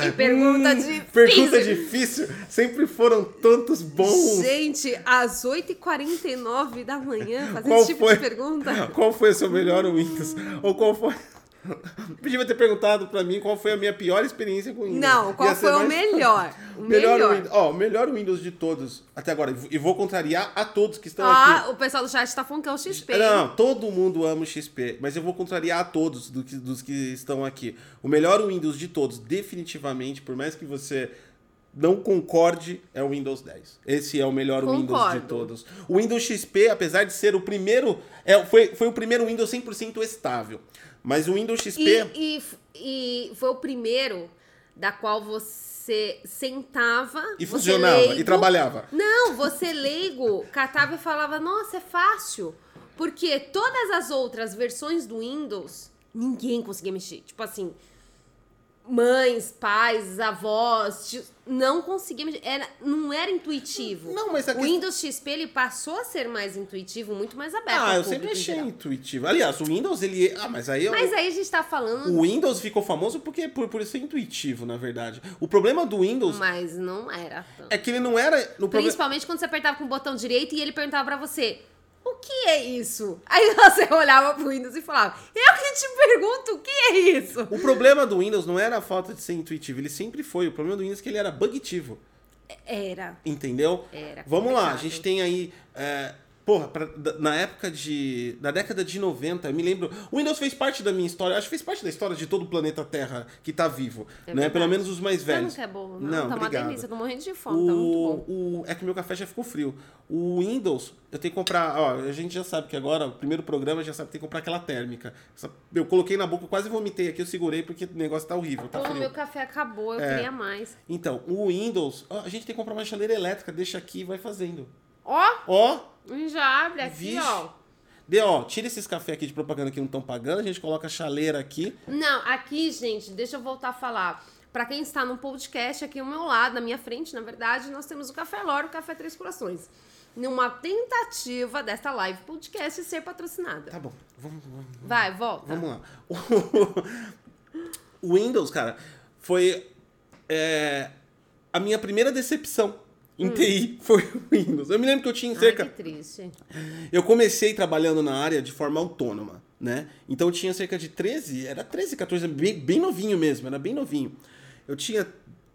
Que pergunta difícil. Pergunta difícil. Sempre foram tantos bons. Gente, às 8h49 da manhã, fazer Qual esse tipo foi? de pergunta. Qual foi o seu melhor Windows? Ou qual foi... *laughs* Podia ter perguntado pra mim qual foi a minha pior experiência com Windows. Não, qual Ia foi o mais- melhor? *laughs* O Melhor, melhor. Windows, ó, o melhor Windows de todos até agora. E vou contrariar a todos que estão aqui. Ah, o pessoal do chat tá falando que é o XP. Não, todo mundo ama o XP, mas eu vou contrariar a todos do que- dos que estão aqui. O melhor Windows de todos, definitivamente, por mais que você não concorde, é o Windows 10. Esse é o melhor Windows de Concordo. todos. O Windows XP, apesar de ser o primeiro, é, foi, foi o primeiro Windows 100% estável. Mas o Windows XP, E, e, e foi o primeiro da qual você sentava e funcionava, leigo, e trabalhava. Não, você leigo, catava e falava, nossa, é fácil. Porque todas as outras versões do Windows, ninguém conseguia mexer. Tipo assim, mães, pais, avós, tios, não conseguia mexer. Era, não era intuitivo. Não, mas o Windows XP, ele passou a ser mais intuitivo, muito mais aberto Ah, eu sempre achei intuitivo. Aliás, o Windows, ele... Ah, mas aí... eu- Mas aí a gente tá falando... O Windows ficou famoso porque por, por ser intuitivo, na verdade. O problema do Windows Mas não era tanto. é que ele não era... No. Principalmente quando você apertava com o botão direito e ele perguntava pra você: O que é isso? Aí *laughs* você olhava pro Windows e falava: Eu que te pergunto, o que é isso? O problema do Windows não era a falta de ser intuitivo, ele sempre foi. O problema do Windows é que ele era bugitivo. Era. Entendeu? Era Vamos lá, a complicado. gente tem aí. É, porra, pra- na época de. Na década de 90, eu me lembro. O Windows fez parte da minha história, acho que fez parte da história de todo o planeta Terra que tá vivo. É né? Pelo menos os mais Você não velhos. quer bolo, não? Não, tá uma obrigado. delícia, eu tô morrendo de fome, tá muito bom. O, o, é que meu café já ficou frio. O Windows, eu tenho que comprar. Ó, a gente já sabe que agora, o primeiro programa já sabe que tem que comprar aquela térmica. Eu coloquei na boca, eu quase vomitei aqui, eu segurei porque o negócio tá horrível, tá Pô, frio. meu café acabou, eu É. queria mais. Então, o Windows, ó, a gente tem que comprar uma chaleira elétrica, deixa aqui e vai fazendo. Ó, Ó, já abre aqui, Vixe. ó. Dê, ó, tira esses cafés aqui de propaganda que não estão pagando, a gente coloca a chaleira aqui. Não, aqui, gente, deixa eu voltar a falar. Pra quem está no podcast, aqui ao meu lado, na minha frente, na verdade, nós temos o Café Loro, o Café Três Corações. Numa tentativa desta live podcast ser patrocinada. Tá bom, vamos, vamos, Vai, volta. vamos lá. *laughs* O Windows, cara, foi é, a minha primeira decepção em TI foi *laughs* o Windows. Eu me lembro que eu tinha Ai, cerca... que triste. Eu comecei trabalhando na área de forma autônoma, né? Então eu tinha cerca de 13, era 13, 14, bem, bem novinho mesmo, era bem novinho. Eu tinha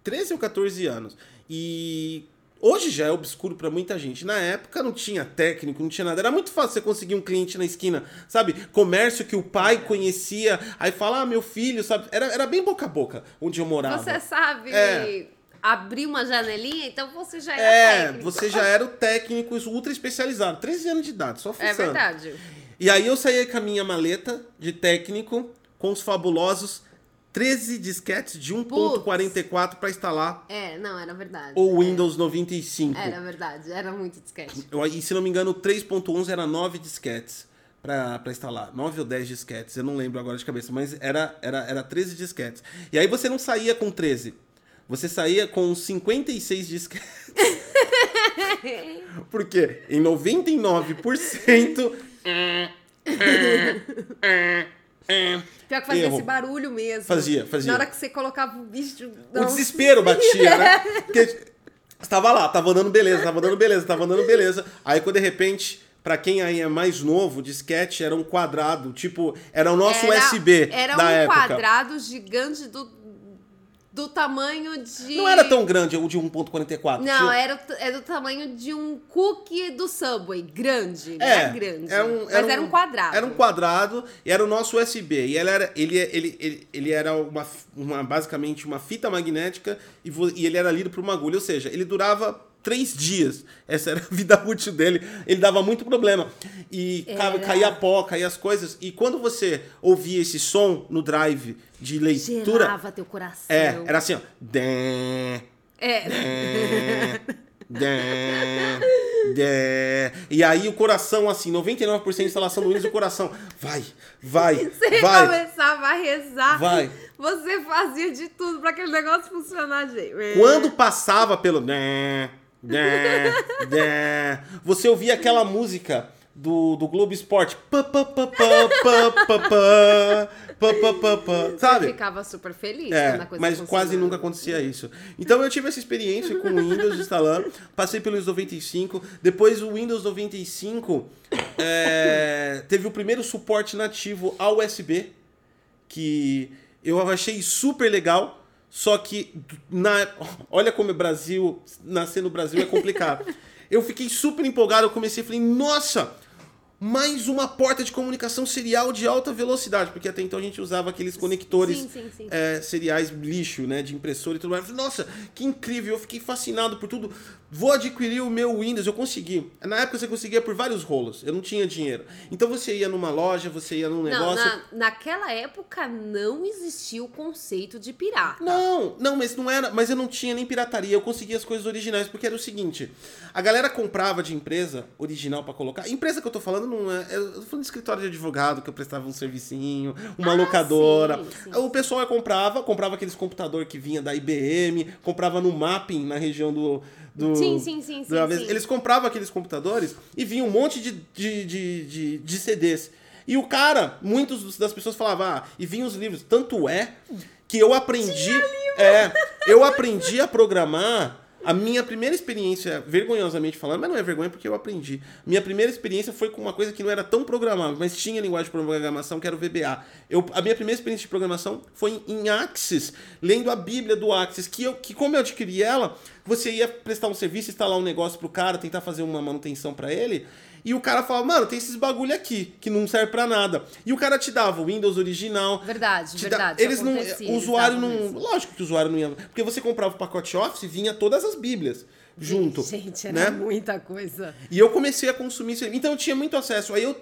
13 ou 14 anos. E hoje já é obscuro pra muita gente. Na época não tinha técnico, não tinha nada. Era muito fácil você conseguir um cliente na esquina, sabe? Comércio que o pai conhecia, aí fala, ah, meu filho, sabe? Era, era bem boca a boca onde eu morava. Você sabe É. abrir uma janelinha, então você já era É, técnico. você já era o técnico ultra especializado. 13 anos de idade, só É fuçando. verdade. E aí eu saí com a minha maleta de técnico com os fabulosos 13 disquetes de 1.44 para instalar É, não, era verdade. o Windows 95. Era verdade, era muito disquete. Eu- E se não me engano, o 3.11 era 9 disquetes para instalar. 9 ou 10 disquetes, eu não lembro agora de cabeça, mas era, era, era 13 disquetes. E aí você não saía com 13. Você saía com 56 disquetes. Porque em 99% Pior que fazia Erro. esse barulho mesmo. Fazia, fazia. Na hora que você colocava o bicho. o desespero batia, né? *laughs* Porque estava lá, tava andando beleza, tava andando beleza, tava andando beleza. Aí quando de repente, pra quem aí é mais novo, o disquete era um quadrado, tipo, era o nosso Era- USB Era da um época. quadrado gigante do, do tamanho de. Não era tão grande o de 1.44. Não, tinha- era, era do tamanho de um cookie do Subway. Grande. É, era grande. era um- mas era era um- um quadrado. Era um quadrado e era o nosso USB. E ele era, ele, ele, ele, ele era uma, uma, basicamente uma fita magnética e, e ele era lido por uma agulha. Ou seja, ele durava três dias. Essa era a vida *laughs* útil dele. Ele dava muito problema. E Era. caía pó, caía as coisas. E quando você ouvia esse som no drive de leitura. Gerava teu coração. É, era assim, ó. Dém, É. Dé, dé. E aí o coração, assim, 99% de instalação do Windows, o coração vai, vai, *laughs* Você vai. começava a rezar. Vai. Você fazia de tudo pra aquele negócio funcionar, gente. Quando passava pelo você ouvia aquela música do, do Globo Esporte. Sabe? Eu ficava super feliz é, Mas quase nunca acontecia isso. Então eu tive essa experiência com o Windows instalando, passei pelo Windows 95, depois o Windows 95 é, teve o primeiro suporte nativo a USB, que eu achei super legal só que na, olha como o Brasil, nascer no Brasil é complicado. Eu fiquei super empolgado, eu comecei falei, nossa, mais uma porta de comunicação serial de alta velocidade, porque até então a gente usava aqueles conectores Sim, sim, sim. é, seriais lixo, né, de impressora e tudo mais. Nossa, que incrível, eu fiquei fascinado por tudo. Vou adquirir o meu Windows, eu consegui. Na época você conseguia por vários rolos, eu não tinha dinheiro. Então você ia numa loja, você ia num Não, negócio. na, naquela época não existia o conceito de pirata. Não, não, mas não era. Mas eu não tinha nem pirataria, eu conseguia as coisas originais, porque era o seguinte: a galera comprava de empresa original pra colocar. Empresa que eu tô falando não é. Eu tô falando de escritório de advogado, que eu prestava um servicinho, uma Ah, locadora. sim, sim. O pessoal comprava, comprava aqueles computador que vinha da IBM, comprava no mapping na região do. do Sim, sim, sim, do sim, sim. Eles compravam aqueles computadores e vinha um monte de, de, de, de, de CDs. E o cara, muitos das pessoas falavam, ah, e vinha os livros. Tanto é que eu aprendi. É, eu aprendi a programar. A minha primeira experiência, vergonhosamente falando, mas não é vergonha porque eu aprendi. Minha primeira experiência foi com uma coisa que não era tão programável, mas tinha linguagem de programação, que era o VBA. Eu, a minha primeira experiência de programação foi em Axis, lendo a Bíblia do Axis, que, eu, que como eu adquiri ela, você ia prestar um serviço, instalar um negócio pro cara, tentar fazer uma manutenção para ele, e o cara falava, mano, tem esses bagulho aqui que não serve para nada. E o cara te dava o Windows original. Verdade, verdade. Dá, eles não, o usuário não, lógico que o usuário não ia, porque você comprava o pacote Office e vinha todas as Bíblias junto. Gente, era né? muita coisa. E eu comecei a consumir isso. Então eu tinha muito acesso. Aí eu.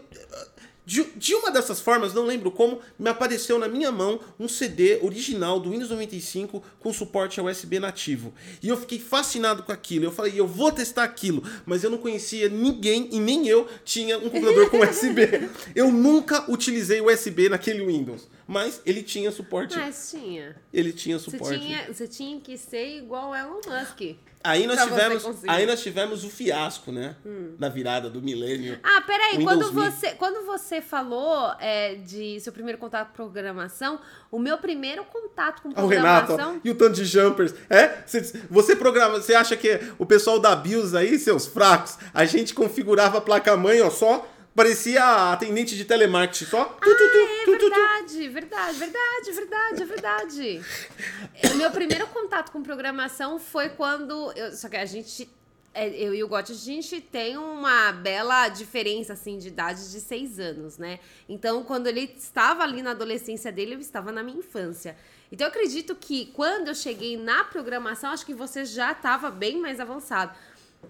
De, de, uma dessas formas, não lembro como, me apareceu na minha mão um CD original do Windows 95 com suporte a USB nativo. E eu fiquei fascinado com aquilo. Eu falei, eu vou testar aquilo. Mas eu não conhecia ninguém e nem eu tinha um computador com *laughs* USB. Eu nunca utilizei USB naquele Windows. Mas ele tinha suporte. Mas tinha. Ele tinha suporte. Você tinha, você tinha que ser igual Elon Musk. Aí nós, tivemos, aí nós tivemos o fiasco, né? Hum. Na virada do milênio. Ah, peraí. Quando você, quando você falou é, de seu primeiro contato com programação, o meu primeiro contato com programação... O Renato, e o tanto de jumpers. É? Você, você programa... Você acha que o pessoal da BIOS aí, seus fracos, a gente configurava a placa-mãe, ó, só Parecia atendente de telemarketing só. Ah, é verdade, verdade, verdade, verdade, é verdade. o meu primeiro contato com programação foi quando. Eu, só que a gente. É, eu e o Gotti, a gente tem uma bela diferença, assim, de idade de seis anos, né? Então, quando ele estava ali na adolescência dele, eu estava na minha infância. Então, eu acredito que quando eu cheguei na programação, acho que você já estava bem mais avançado.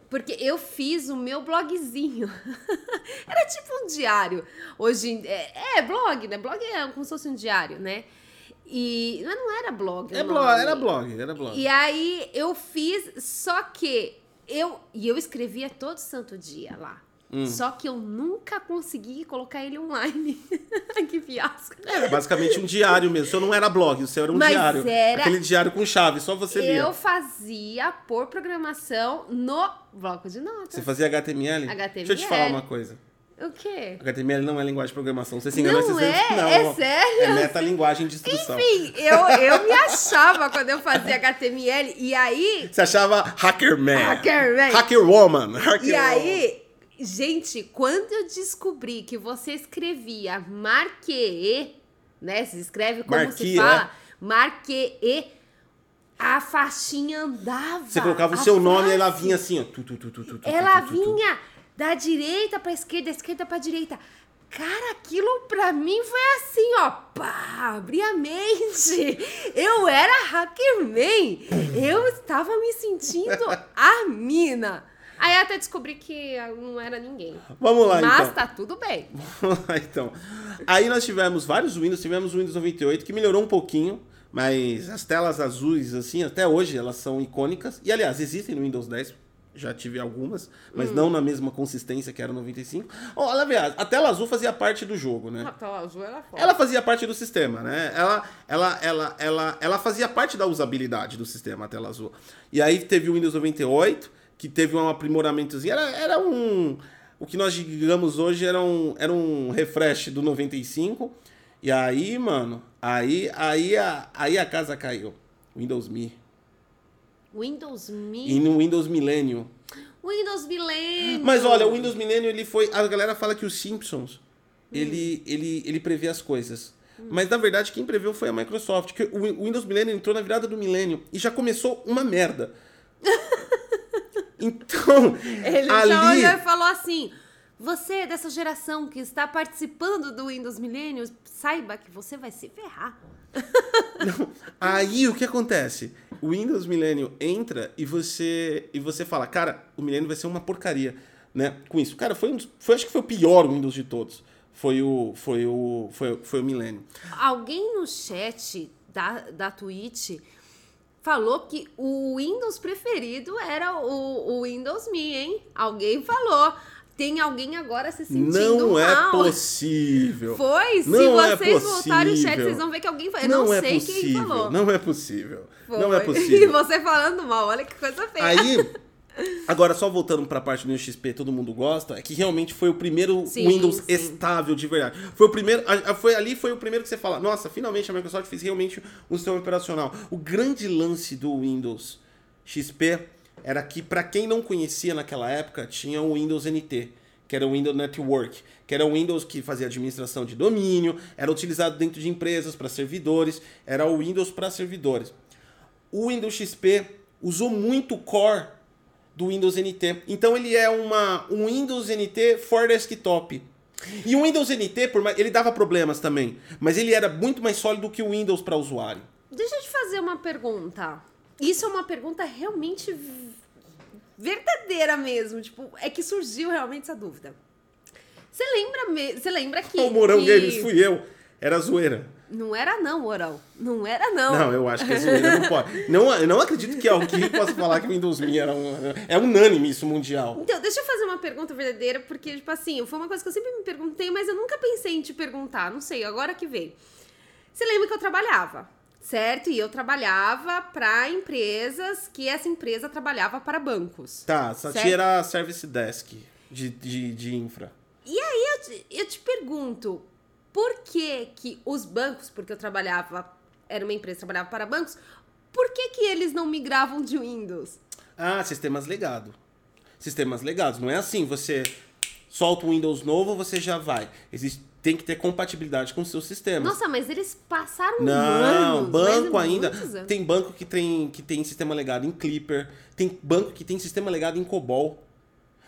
Porque eu fiz o meu blogzinho. *laughs* Era tipo um diário. Hoje é, é, blog, né? Blog é como se fosse um diário, né? E mas não era blog. É blog, era blog, era blog. E aí eu fiz, só que eu e eu escrevia todo santo dia lá. Hum. Só que eu nunca consegui colocar ele online. *laughs* que fiasco. Era basicamente um diário mesmo. O seu não era blog, o seu era um Mas diário. Era... Aquele diário com chave, só você lia. Eu fazia por programação no bloco de notas. Você fazia HTML? HTML. Deixa eu te falar uma coisa. O quê? HTML não é linguagem de programação. Você se enganou. Não você é? Não, é sério? É metalinguagem de instrução. Enfim, eu, eu me achava quando eu fazia HTML. E aí... Você achava Hackerman. Hackerman. Hackerwoman. Hacker e aí Gente, quando eu descobri que você escrevia Marquee, né? Se escreve como Marquee, se fala, é? Marquee, a faixinha andava. Você colocava o seu nome e ela vinha assim, ó. Tu, tu, tu, ela vinha da direita pra esquerda, da esquerda pra direita. Cara, aquilo pra mim foi assim, ó. Pá, abri a mente. Eu era Hackerman. Eu estava me sentindo *laughs* a mina. Aí até descobri que não era ninguém. Vamos lá, Mas então. Mas tá tudo bem. *laughs* Vamos lá, então. Aí nós tivemos vários Windows. Tivemos o Windows 98, que melhorou um pouquinho. Mas as telas azuis, assim, até hoje elas são icônicas. E, aliás, existem no Windows 10. Já tive algumas, mas hum. não na mesma consistência que era o 95. Oh, aliás, a tela azul fazia parte do jogo, né? A tela azul era foda. Ela fazia parte do sistema, né? Ela, ela, ela, ela, ela fazia parte da usabilidade do sistema, a tela azul. E aí teve o Windows 98 que teve um aprimoramentozinho. Era, era um. O que nós digamos hoje era um, era um refresh do 95. E aí, mano, aí, aí, a, aí a casa caiu. Windows Me. Windows Me? E no Windows Millennium. Windows Millennium. Mas olha, o Windows Millennium, ele foi. A galera fala que os Simpsons, hum. ele, ele, ele prevê as coisas. Hum. Mas na verdade quem preveu foi a Microsoft. Que o Windows Millennium entrou na virada do milênio e já começou uma merda. *laughs* Então, ele ali... já olhou e falou assim: você dessa geração que está participando do Windows Millennium, saiba que você vai se ferrar. *laughs* Não. Aí o que acontece? O Windows Millennium entra e você e você fala, cara, o Millennium vai ser uma porcaria, né? Com isso, cara, foi, um, foi acho que foi o pior Windows de todos. Foi o foi o foi, foi o Millennium. Alguém no chat da, da Twitch falou que o Windows preferido era o, o Windows Me, hein? Alguém falou. Tem alguém agora se sentindo Não é mal. é *laughs* possível. Foi? Não se é vocês possível. voltarem o chat, vocês vão ver que alguém falou. Eu não, não é sei possível. quem falou. Não é possível. Foi. Não é *laughs* possível. E você falando mal, olha que coisa feia. Aí, Agora, só voltando para a parte do Windows XP, todo mundo gosta, é que realmente foi o primeiro sim, Windows sim. estável de verdade. Foi o primeiro, foi ali foi o primeiro que você fala, nossa, finalmente a Microsoft fez realmente um sistema operacional. O grande lance do Windows XP era que para quem não conhecia naquela época, tinha o Windows NT, que era o Windows Network, que era o Windows que fazia administração de domínio, era utilizado dentro de empresas para servidores, era o Windows para servidores. O Windows XP usou muito o core do Windows NT. Então ele é uma, um Windows NT for desktop. E o Windows NT, por mais, ele dava problemas também, mas ele era muito mais sólido que o Windows para usuário. Deixa eu te fazer uma pergunta. Isso é uma pergunta realmente verdadeira mesmo. Tipo, é que surgiu realmente essa dúvida. Você lembra, me... Você lembra que. O Mourão que... Games fui eu. Era zoeira. Não era não, Mourão. Não era não. Não, eu acho que é zoeira não pode. Não, eu não acredito que alguém possa falar que o Windows Me era um... É unânime isso mundial. Então, deixa eu fazer uma pergunta verdadeira, porque, tipo assim, foi uma coisa que eu sempre me perguntei, mas eu nunca pensei em te perguntar. Não sei, agora que veio. Você lembra que eu trabalhava? certo? E eu trabalhava para empresas que essa empresa trabalhava para bancos. Tá, Sati era Service Desk de, de, de infra. E aí eu te, eu te pergunto, por que que os bancos, porque eu trabalhava, era uma empresa que trabalhava para bancos, por que que eles não migravam de Windows? Ah, sistemas legados. Sistemas legados. Não é assim, você solta um Windows novo, você já vai. Existe tem que ter compatibilidade com o seu sistema. Nossa, mas eles passaram Não, anos, banco ainda. Tem banco que tem, que tem sistema legado em Clipper. Tem banco que tem sistema legado em COBOL.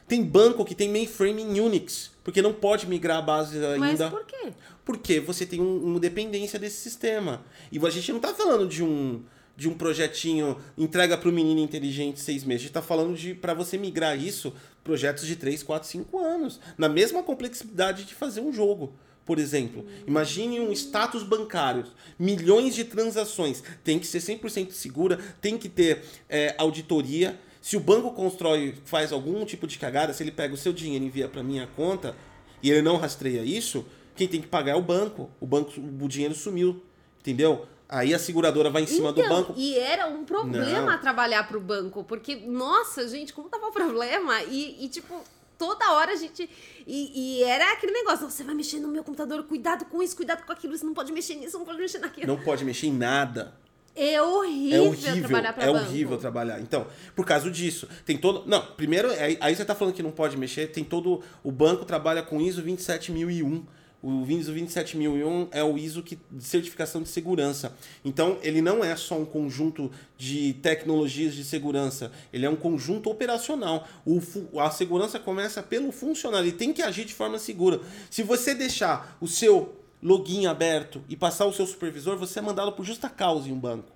Tem banco que tem mainframe em Unix. Porque não pode migrar a base ainda. Mas por quê? Porque você tem um, uma dependência desse sistema. E a gente não está falando de um de um projetinho entrega para o menino inteligente seis meses. A gente está falando de para você migrar isso projetos de 3, 4, 5 anos. Na mesma complexidade de fazer um jogo por exemplo. Imagine um status bancário, milhões de transações, tem que ser 100% segura, tem que ter é, auditoria. Se o banco constrói, faz algum tipo de cagada, se ele pega o seu dinheiro e envia para minha conta e ele não rastreia isso, quem tem que pagar é o banco. O banco, o dinheiro sumiu, entendeu? Aí a seguradora vai em cima então, do banco. E era um problema não. trabalhar para o banco, porque, nossa, gente, como tava o problema? E, e tipo, toda hora a gente. E, e, era aquele negócio: você vai mexer no meu computador, cuidado com isso, cuidado com aquilo, você não pode mexer nisso, não pode mexer naquilo. Não pode mexer em nada. É horrível, é horrível trabalhar pra É banco. horrível trabalhar. Então, por causa disso, tem todo. Não, primeiro, aí você tá falando que não pode mexer, tem todo. O banco trabalha com ISO 27001 o Windows 27001 é o ISO que, de certificação de segurança. Então, ele não é só um conjunto de tecnologias de segurança, ele é um conjunto operacional. O, a segurança começa pelo funcionário, ele tem que agir de forma segura. Se você deixar o seu login aberto e passar o seu supervisor, você é mandado por justa causa em um banco.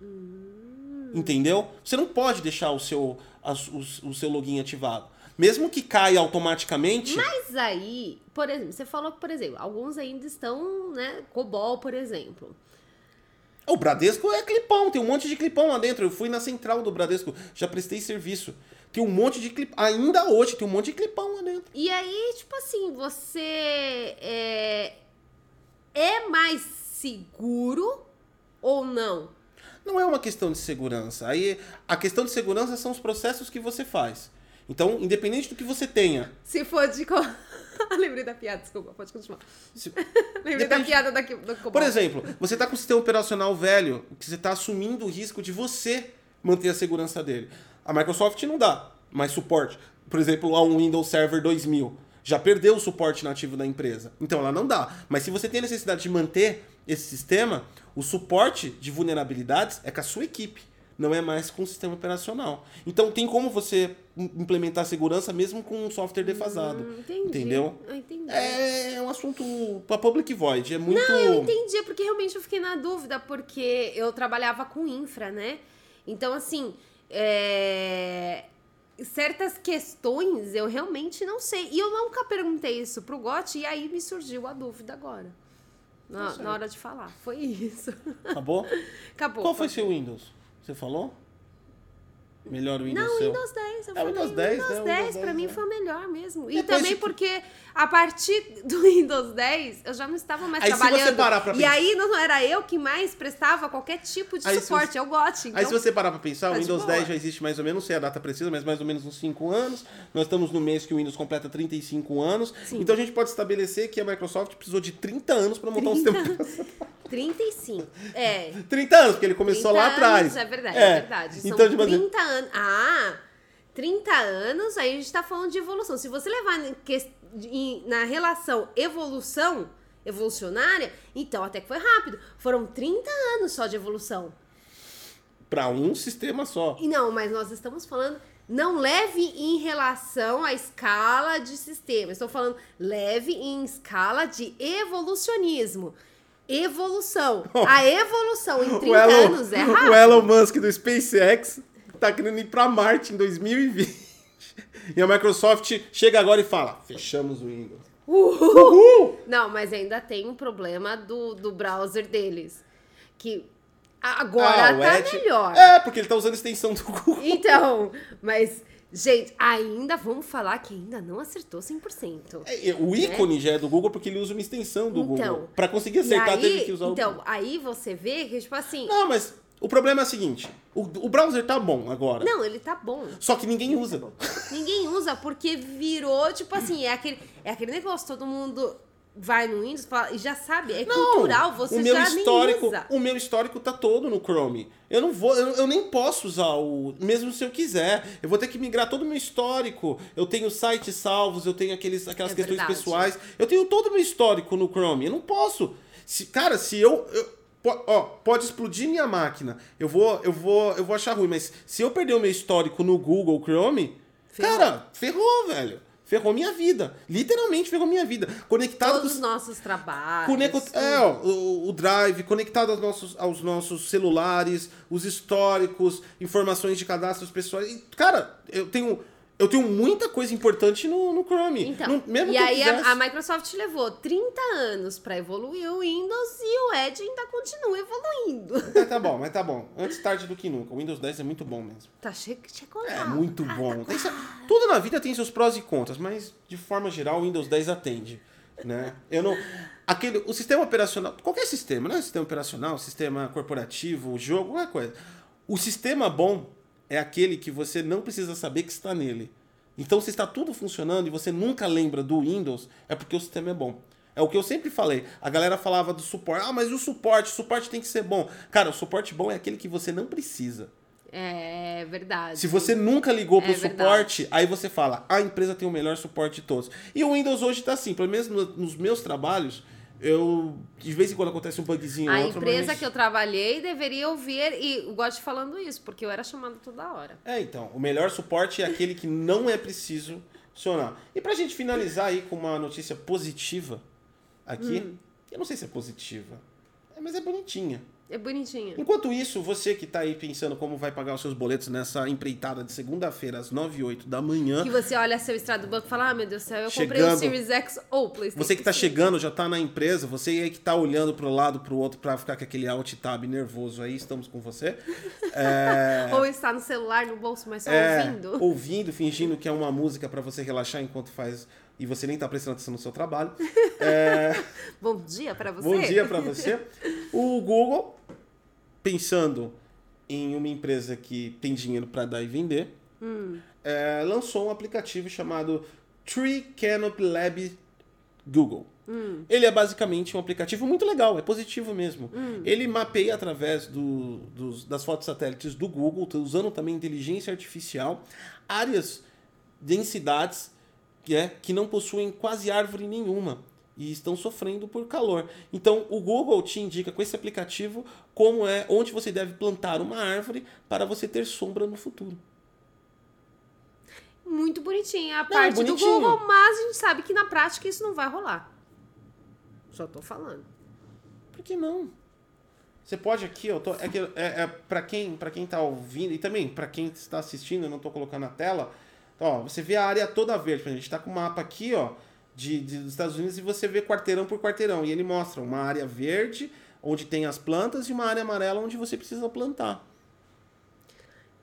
Hum. Entendeu? Você não pode deixar o seu, a, o, o seu login ativado. Mesmo que caia automaticamente. Mas aí, por exemplo, você falou que, por exemplo, alguns ainda estão, né? Cobol, por exemplo. O Bradesco é clipão, tem um monte de clipão lá dentro. Eu fui na central do Bradesco, já prestei serviço. Tem um monte de clipão. Ainda hoje tem um monte de clipão lá dentro. E aí, tipo assim, você é, é mais seguro ou não? Não é uma questão de segurança. Aí a questão de segurança são os processos que você faz. Então, independente do que você tenha. Se for de. *laughs* Lembrei da piada, desculpa, pode continuar. Se... *laughs* Lembrei Depende... da piada daqui, do Por exemplo, você está com um sistema operacional velho, que você está assumindo o risco de você manter a segurança dele. A Microsoft não dá mais suporte. Por exemplo, a um Windows Server 2000 já perdeu o suporte nativo da empresa. Então ela não dá. Mas se você tem a necessidade de manter esse sistema, o suporte de vulnerabilidades é com a sua equipe não é mais com o sistema operacional. Então tem como você implementar segurança mesmo com um software defasado. Hum, entendi. Entendeu? Ah, entendi. É um assunto para public void, é muito Não, eu entendi, porque realmente eu fiquei na dúvida porque eu trabalhava com infra, né? Então assim, é... certas questões eu realmente não sei. E eu nunca perguntei isso pro Gotti e aí me surgiu a dúvida agora. Na, tá na hora de falar. Foi isso. Acabou? *laughs* Acabou. Qual foi seu Windows? Você falou? Melhor Windows Não, seu. Windows 10. Eu é, Windows 10, Windows né? 10, Windows pra 10, mim é. foi o melhor mesmo. E Depois também de- porque a partir *laughs* do Windows 10 eu já não estava mais Aí, se você trabalhando. parar pra e pensar- aí não era eu que mais prestava qualquer tipo de Aí, suporte. você- Eu gosto. Então, Aí se você parar pra pensar, tá o de Windows boa. 10 já existe mais ou menos, não sei a data precisa, mas mais ou menos uns 5 anos. Nós estamos no mês que o Windows completa 35 anos. Sim. Então a gente pode estabelecer que a Microsoft precisou de 30 anos para montar um 30 sistema operacional. *laughs* 35. É. 30 anos, porque ele começou 30 lá atrás. Anos, é verdade, é, É. verdade. São Então, assim- 30 anos. Ah! 30 anos, aí a gente tá falando de evolução. Se você levar na relação evolução, evolucionária, então até que foi rápido. Foram 30 anos só de evolução. para um sistema só. E não, mas nós estamos falando. Não leve em relação à escala de sistema. Estou falando leve em escala de evolucionismo. Evolução. *laughs* A evolução em 30 Elon, anos é rápido. *laughs* o Elon Musk do SpaceX tá querendo ir para Marte em 2020. E a Microsoft chega agora e fala: fechamos o Windows. Uhul. Não, mas ainda tem um problema do, do browser deles. Que agora Ah, tá Edge- melhor. É, porque ele tá usando a extensão do Google. Então, mas, gente, ainda vamos falar que ainda não acertou 100%. É, O ícone já é do Google porque ele usa uma extensão do Então, Google. Para conseguir acertar, aí, teve que usar o então, aí você vê que, tipo assim, Não, mas o problema é o seguinte: o, o browser tá bom agora. não, ele tá bom. Só que ninguém usa. Ninguém usa porque virou, tipo assim, é aquele, é aquele negócio, todo mundo vai no Windows fala- e já sabe, é Não, cultural, você o meu já histórico, usa. o meu histórico tá todo no Chrome. Eu não vou, eu, eu nem posso usar o, mesmo se eu quiser. Eu vou ter que migrar todo o meu histórico. Eu tenho sites salvos, eu tenho aqueles, aquelas É questões verdade. pessoais. Eu tenho todo o meu histórico no Chrome. Eu não posso. Se, cara, se eu, eu po- ó, pode explodir minha máquina. Eu vou, eu vou, eu vou achar ruim, mas se eu perder o meu histórico no Google Chrome, Ferrou. cara, ferrou, velho. Ferrou minha vida. Literalmente ferrou minha vida. Conectado Todos os nossos trabalhos. É, ó, o, o Drive conectado aos nossos, aos nossos celulares, os históricos, informações de cadastros pessoais. E, cara, eu tenho, eu tenho muita coisa importante no, no Chrome. Então, Não- mesmo e aí a, a Microsoft levou 30 anos pra evoluir o Windows e o Edge ainda continua evoluindo. Mas tá bom, mas tá bom. Antes tarde do que nunca. O Windows 10 é muito bom mesmo. Tá cheio de É muito bom. Tem se- tudo na vida tem seus prós e contras, mas de forma geral o Windows 10 atende. Né? Eu não. Aquele, o sistema operacional, qualquer sistema, não é sistema operacional, sistema corporativo, jogo, qualquer coisa. O sistema bom é aquele que você não precisa saber que está nele. Então, se está tudo funcionando e você nunca lembra do Windows, é porque o sistema é bom. É o que eu sempre falei. A galera falava do suporte. Ah, mas o suporte? O suporte tem que ser bom. Cara, o suporte bom é aquele que você não precisa. É verdade. Se você nunca ligou pro É verdade. suporte, aí você fala, a empresa tem o melhor suporte de todos. E o Windows hoje tá assim, pelo menos no- nos meus trabalhos, eu. De vez em quando acontece um bugzinho A ou outro, empresa mas... que eu trabalhei deveria ouvir, e gosto de falando isso, porque eu era chamada toda hora. É, então, o melhor suporte é aquele que não é preciso funcionar. E pra gente finalizar aí com uma notícia positiva aqui, Hum. eu não sei se é positiva, é, mas é bonitinha. É bonitinha. Enquanto isso, você que tá aí pensando como vai pagar os seus boletos nessa empreitada de segunda-feira às 9 e 8 da manhã, Que você olha seu extrato do banco e fala, ah, meu Deus do céu, eu comprei o Chegando. Series X ou o PlayStation Você que tá 5. chegando, já tá na empresa, você aí que tá olhando pro lado, pro outro, pra ficar com aquele alt tab nervoso aí, estamos com você. *laughs* É, Ou está no celular, no bolso, mas só é, ouvindo. ouvindo, fingindo que é uma música pra você relaxar enquanto faz e você nem tá prestando atenção no seu trabalho. *laughs* É, Bom dia pra você. bom dia pra você. O Google, pensando em uma empresa que tem dinheiro pra dar e vender, Hum. é, lançou um aplicativo chamado Tree Canopy Lab Google. Hum. Ele é basicamente um aplicativo muito legal, é positivo mesmo. Ele mapeia através do- dos- das fotos satélites do Google, tá usando também inteligência artificial, áreas, densidades é, que não possuem quase árvore nenhuma e estão sofrendo por calor. Então, o Google te indica com esse aplicativo como é onde você deve plantar uma árvore para você ter sombra no futuro. Muito bonitinha a Não, parte bonitinho. do Google, mas a gente sabe que na prática isso não vai rolar. Só tô falando. Por que não? Você pode aqui, ó, tô- é que é, é para quem, para quem tá ouvindo e também para quem está assistindo, eu não tô colocando na tela. Ó, você vê a área toda verde, a gente tá com um mapa aqui, ó, de, de- dos Estados Unidos e você vê quarteirão por quarteirão e ele mostra uma área verde onde tem as plantas e uma área amarela onde você precisa plantar.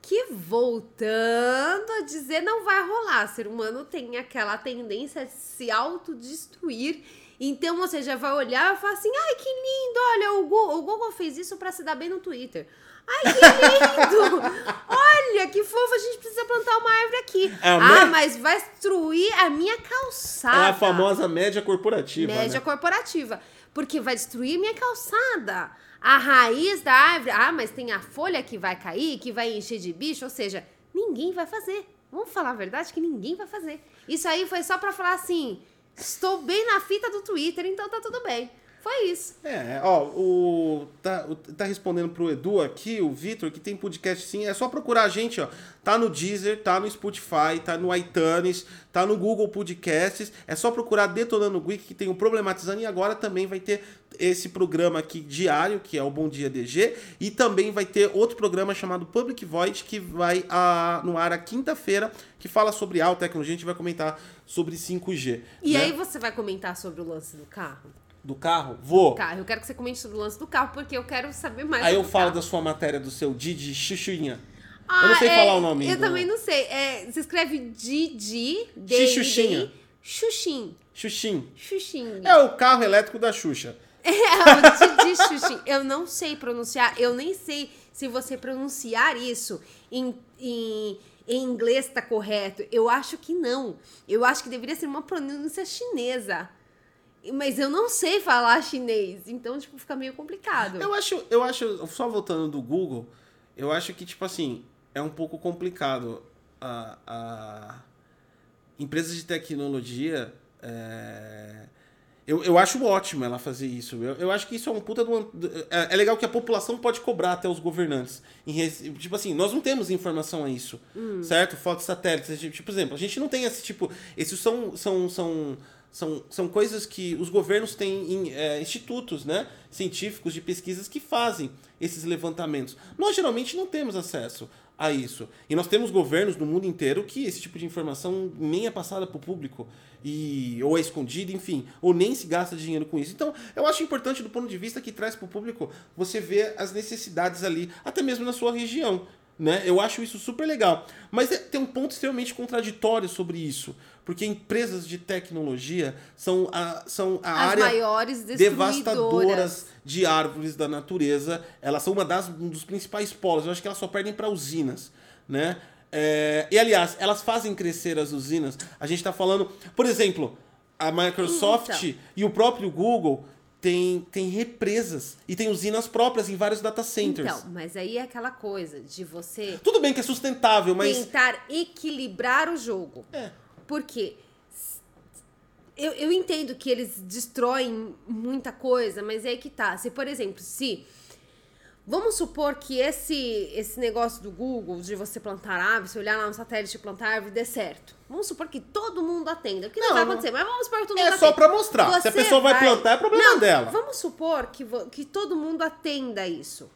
Que voltando a dizer, não vai rolar. Ser humano tem aquela tendência a se autodestruir. Então você já vai olhar e falar assim: ai, que lindo! Olha, o Google, o Google fez isso pra se dar bem no Twitter. Ai, que lindo! Olha, que fofo, a gente precisa plantar uma árvore aqui. É ah, me- mas vai destruir a minha calçada. É a famosa média corporativa, Média né? corporativa. Porque vai destruir minha calçada. A raiz da árvore. Ah, mas tem a folha que vai cair, que vai encher de bicho. Ou seja, ninguém vai fazer. Vamos falar a verdade que ninguém vai fazer. Isso aí foi só pra falar assim: estou bem na fita do Twitter, então tá tudo bem. Foi isso. É, ó, o tá, o, tá respondendo pro Edu aqui, o Vitor, que tem podcast sim. É só procurar a gente, ó. Tá no Deezer, tá no Spotify, tá no iTunes, tá no Google Podcasts. É só procurar Detonando Geek, que tem o Problematizando. E agora também vai ter esse programa aqui diário, que é o Bom Dia DG. E também vai ter outro programa chamado Public Void, que vai a, no ar a quinta-feira, que fala sobre alta tecnologia. A gente vai comentar sobre 5G. E né? aí você vai comentar sobre o lance do carro? Do carro? Vou. Carro. Eu quero que você comente sobre o lance do carro, porque eu quero saber mais Aí eu falo carro. da sua matéria do seu Didi Chuchuinha. Ah, eu não sei é, falar o nome. Eu do- também não sei. É, se escreve Didi, Xuxinha. Xuxim. Xuxim. Xuxim. É o carro elétrico da Xuxa. *laughs* É, o Didi Xuxim. Eu não sei pronunciar, eu nem sei se você pronunciar isso em, em, em inglês tá correto. Eu acho que não. Eu acho que deveria ser uma pronúncia chinesa. Mas eu não sei falar chinês, então, tipo, fica meio complicado. Eu acho, eu acho, só voltando do Google, eu acho que, tipo assim, é um pouco complicado. A, a empresas de tecnologia. é, Eu, eu acho ótimo ela fazer isso. Eu, eu acho que isso é um puta de uma- é, é legal que a população pode cobrar até os governantes. Em Tipo assim, nós não temos informação a isso. Certo? Fotos satélites. Tipo, por exemplo, a gente não tem esse tipo. Esses são. são, são são, são coisas que os governos têm é, institutos né, científicos de pesquisas que fazem esses levantamentos. Nós geralmente não temos acesso a isso. E nós temos governos no mundo inteiro que esse tipo de informação nem é passada para o público, e, ou é escondida, enfim, ou nem se gasta dinheiro com isso. Então, eu acho importante do ponto de vista que traz para o público você ver as necessidades ali, até mesmo na sua região. Né? Eu acho isso super legal. Mas é- tem um ponto extremamente contraditório sobre isso. Porque empresas de tecnologia são a, são a As área maiores devastadoras de árvores da natureza. Elas são uma das, um dos principais polos. Eu acho que elas só perdem para usinas, né? É, e aliás, elas fazem crescer as usinas. A gente está falando, por exemplo, a Microsoft Então. e o próprio Google tem, tem represas e tem usinas próprias em vários data centers. Então, mas aí é aquela coisa de você Tudo bem que é sustentável, mas tentar equilibrar o jogo. É. Porque eu, eu entendo que eles destroem muita coisa, mas é aí que tá. Se, por exemplo, se. Vamos supor que esse, esse negócio do Google de você plantar árvore, você olhar lá no satélite e plantar árvore, dê certo. Vamos supor que todo mundo atenda. O que não, Não, vai acontecer, mas vamos supor que todo É mundo só atenda. pra mostrar. Se a Você pessoa vai plantar, é problema Não, dela. Vamos supor que, que todo mundo atenda isso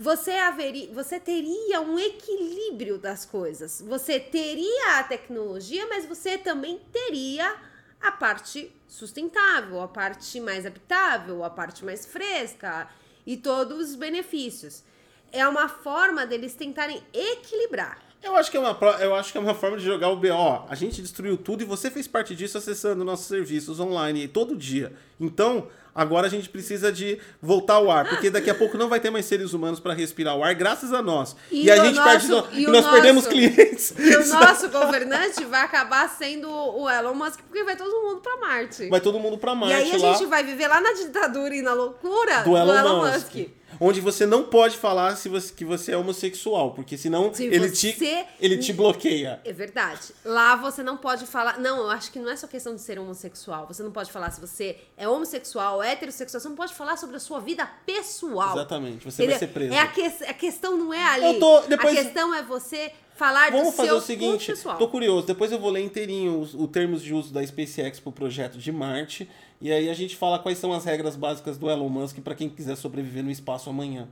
você haveria, você teria um equilíbrio das coisas. Você teria a tecnologia, mas você também teria a parte sustentável, a parte mais habitável, a parte mais fresca e todos os benefícios. É uma forma deles tentarem equilibrar. Eu acho que é uma, eu acho que é uma forma de jogar o BO. A gente destruiu tudo e você fez parte disso acessando nossos serviços online todo dia. Então, agora a gente precisa de voltar ao ar, porque daqui a pouco não vai ter mais seres humanos para respirar o ar, graças a nós. E, E a gente nosso- perde, no- e e nós perdemos nosso- clientes. *laughs* E o nosso governante vai acabar sendo o Elon Musk, porque vai todo mundo pra Marte. Vai todo mundo para e Marte aí a lá gente vai viver lá na ditadura e na loucura do Elon, Musk. Onde você não pode falar se você, que você é homossexual, porque senão Se ele, você- te, ele te bloqueia. É verdade. Lá você não pode falar. Não, eu acho que não é só questão de ser homossexual. Você não pode falar se você é homossexual, heterossexual. Você não pode falar sobre a sua vida pessoal. Exatamente, você vai Entendeu? ser preso. É a, que- a questão não é ali. Eu tô- depois- A questão é você falar Vamos do fazer o seguinte, pessoal. tô curioso, depois eu vou ler inteirinho os, o termos de uso da SpaceX pro projeto de Marte, e aí a gente fala quais são as regras básicas do Elon Musk para quem quiser sobreviver no espaço amanhã.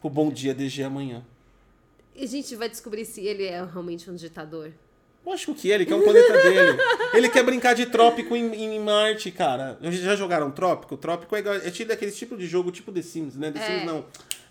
Pro Bom Dia DG amanhã. E a gente vai descobrir se ele é realmente um ditador. Lógico que ele, que é um planeta dele. Ele quer brincar de trópico em, em Marte, cara. Já jogaram trópico? Trópico é, igual- é tipo daquele tipo de jogo, tipo The Sims, né? The É. Sims não.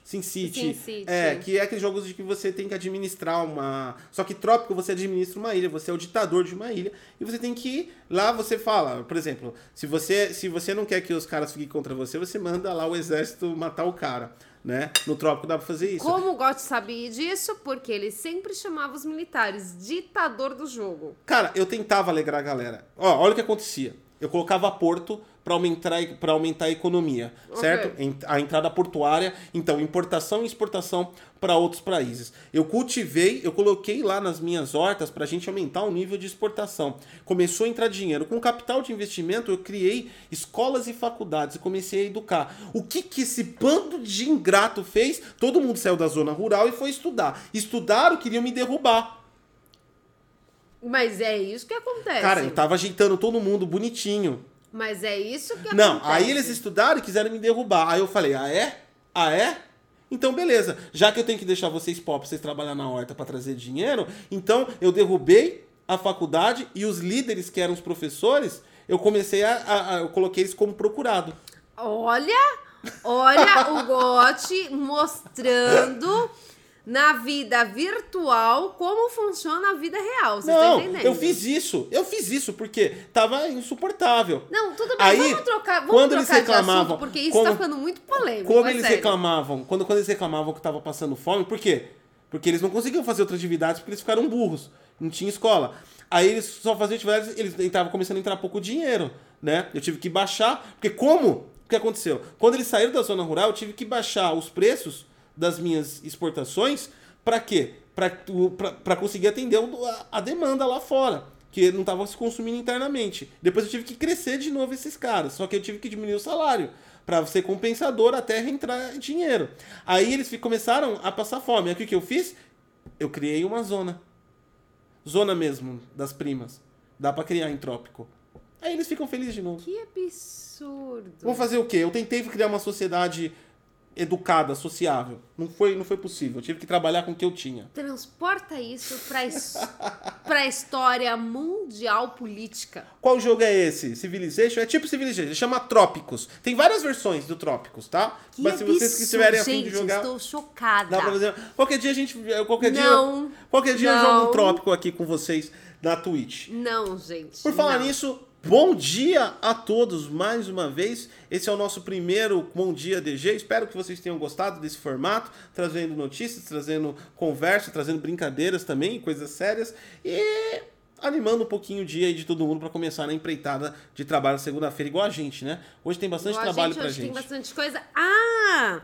Sin City. Sin City. É, que é aqueles jogos de que você tem que administrar uma. Só que trópico você administra uma ilha, você é o ditador de uma ilha e você tem que ir lá, você fala, por exemplo, se você se você não quer que os caras fiquem contra você, você manda lá o exército matar o cara, né? No trópico dá pra fazer isso. Como o Gotti sabia disso? Porque ele sempre chamava os militares ditador do jogo. Cara, eu tentava alegrar a galera. Ó, olha o que acontecia. Eu colocava porto para aumentar, pra aumentar a economia, Ok. certo? A entrada portuária, então importação e exportação para outros países. Eu cultivei, eu coloquei lá nas minhas hortas para a gente aumentar o nível de exportação. Começou a entrar dinheiro. Com capital de investimento, eu criei escolas e faculdades e comecei a educar. O que, que esse bando de ingrato fez? Todo mundo saiu da zona rural e foi estudar. Estudaram, queriam me derrubar. Mas é isso que acontece. Cara, eu tava ajeitando todo mundo bonitinho. Mas é isso que Não, acontece. aí eles estudaram e quiseram me derrubar. Aí eu falei, ah é? Ah é? Então beleza, já que eu tenho que deixar vocês pop, vocês trabalhar na horta para trazer dinheiro, então eu derrubei a faculdade e os líderes que eram os professores, eu comecei a, a- a- eu coloquei eles como procurado. Olha, olha o Gotti mostrando *laughs* na vida virtual como funciona a vida real. Você tá Não, entendendo? eu fiz isso. Eu fiz isso porque tava insuportável. Não, tudo bem, Aí, vamos trocar, vamos quando eles trocar de reclamavam, assunto, porque isso como- tá ficando muito polêmico. Como é eles sério. reclamavam, quando, quando eles reclamavam que tava passando fome, por quê? Porque eles não conseguiam fazer outras atividades porque eles ficaram burros. Não tinha escola. Aí eles só faziam atividades, eles estavam começando a entrar pouco dinheiro, né? Eu tive que baixar, porque como? O que aconteceu? Quando eles saíram da zona rural, eu tive que baixar os preços das minhas exportações para quê? Para conseguir atender a, a demanda lá fora, que não estava se consumindo internamente. Depois eu tive que crescer de novo esses caras, só que eu tive que diminuir o salário para ser compensador até reentrar dinheiro. Aí eles começaram a passar fome. Aí o que, que eu fiz? Eu criei uma zona. Zona mesmo, das primas. Dá para criar em trópico. Aí eles ficam felizes de novo. Que absurdo. Vamos fazer o quê? Eu tentei criar uma sociedade educada, sociável. Não foi, não foi possível. Eu tive que trabalhar com o que eu tinha. Transporta isso pra, his... *laughs* pra história mundial política. Qual jogo é esse? Civilization? É tipo Civilization. Chama Trópicos. Tem várias versões do Trópicos, tá? Que Mas se vocês absurdo, estiverem a fim gente, de jogar. estou chocada. Dá pra fazer. Qualquer dia a gente. Qualquer Não, dia. Qualquer dia eu não. jogo um trópico aqui com vocês na Twitch. Não, gente. Por falar não. nisso, bom dia a todos mais uma vez. Esse é o nosso primeiro Bom Dia DG. Espero que vocês tenham gostado desse formato, trazendo notícias, trazendo conversa, trazendo brincadeiras também, coisas sérias e animando um pouquinho o dia aí de todo mundo para começar na empreitada de trabalho segunda-feira, igual a gente, né? Hoje tem bastante Igual a trabalho gente, pra hoje gente. Tem bastante coisa. Ah!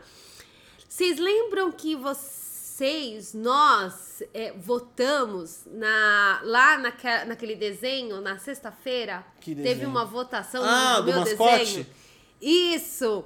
Vocês lembram que vocês, nós, é, votamos na, lá naque- naquele desenho, na sexta-feira? Que Teve uma votação Ah, no do meu mascote? desenho. Isso!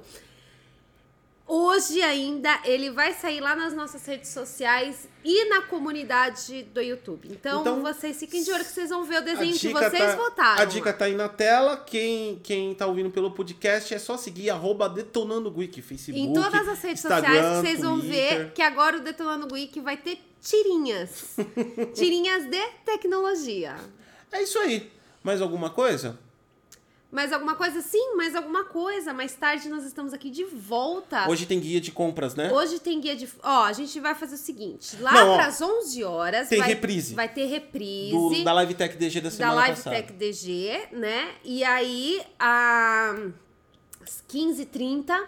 Hoje ainda ele vai sair lá nas nossas redes sociais e na comunidade do YouTube. Então, Então, vocês fiquem de olho que vocês vão ver o desenho que dica vocês tá- votaram. A dica tá aí na tela. Quem, quem tá ouvindo pelo podcast é só seguir arroba Detonando Geek, Facebook. Em todas as redes Instagram, sociais, vocês vão ver Twitter. que agora o Detonando Geek vai ter tirinhas. *laughs* tirinhas de tecnologia. É isso aí. Mais alguma coisa? Mais alguma coisa? Sim, mais alguma coisa. Mais tarde nós estamos aqui de volta. Hoje tem guia de compras, né? Hoje tem guia de. Ó, a gente vai fazer o seguinte: lá Não, para as 11 horas. tem vai, reprise. Vai ter reprise. Do, da Live Tech DG da da semana Live passada. Tech DG, né? E aí, a- às 15h30,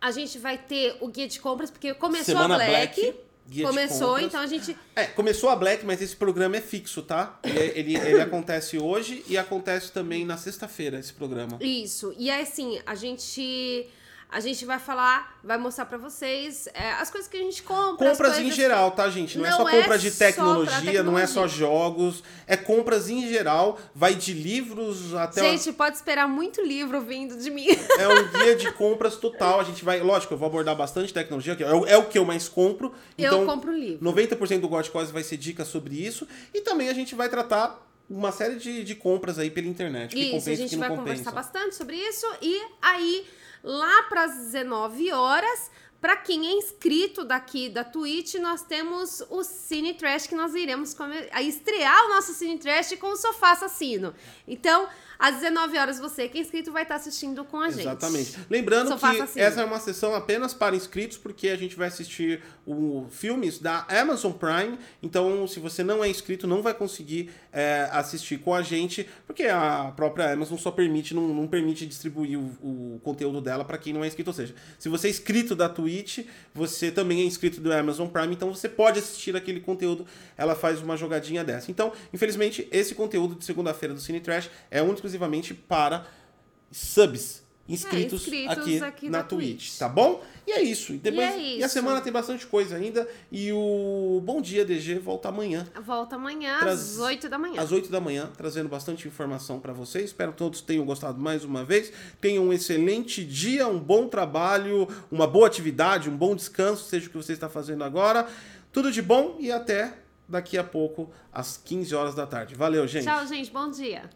a gente vai ter o guia de compras, porque começou Semana a Black. Black, guia começou, então a gente. É, começou a Black, mas esse programa é fixo, tá? Ele, ele, ele acontece hoje e acontece também na sexta-feira, esse programa. Isso. E aí, assim, a gente. A gente vai falar, vai mostrar pra vocês é, as coisas que a gente compra. as Compras em geral, tá, gente? Não, é Não só é compra de pra tecnologia, não é só tecnologia. jogos. É compras em geral. Vai de livros até... Gente, pode esperar muito livro vindo de mim. É um guia de compras total. A gente vai... Lógico, eu vou abordar bastante tecnologia, que é o, é que eu mais compro. Então, eu compro livro. 90% do Godcause vai ser dicas sobre isso. E também a gente vai tratar uma série de, de compras aí pela internet. Que Isso, compensa a que gente vai compensa. conversar bastante sobre isso. E aí, lá para as 19 horas, para quem é inscrito daqui da Twitch, nós temos o Cine Trash, que nós iremos estrear o nosso Cine Trash com o Sofá Assassino. Então, às 19 horas, você que é inscrito vai estar assistindo com a gente. Exatamente. Lembrando Sofá que assassino. essa é uma sessão apenas para inscritos, porque a gente vai assistir o filmes da Amazon Prime. Então, se você não é inscrito, não vai conseguir é, assistir com a gente, porque a própria Amazon só permite, não, não permite distribuir o, o conteúdo dela para quem não é inscrito. Ou seja, se você é inscrito da Twitch, Twitch, você também é inscrito do Amazon Prime, então você pode assistir aquele conteúdo. Ela faz uma jogadinha dessa. Então, infelizmente, esse conteúdo de segunda-feira do Cine Trash é único exclusivamente para subs inscritos, É, inscritos aqui, aqui na na Twitch, Twitch. tá bom? E é isso. E, depois, E é e a isso. semana tem bastante coisa ainda. E o Bom Dia DG volta amanhã, Volta amanhã Traz- às 8 da manhã. às 8 da manhã, trazendo bastante informação para vocês. Espero que todos tenham gostado mais uma vez. Tenham um excelente dia, um bom trabalho, uma boa atividade, um bom descanso, seja o que você está fazendo agora. Tudo de bom e até daqui a pouco, às 15 horas da tarde. Valeu, gente. Tchau, gente. Bom dia.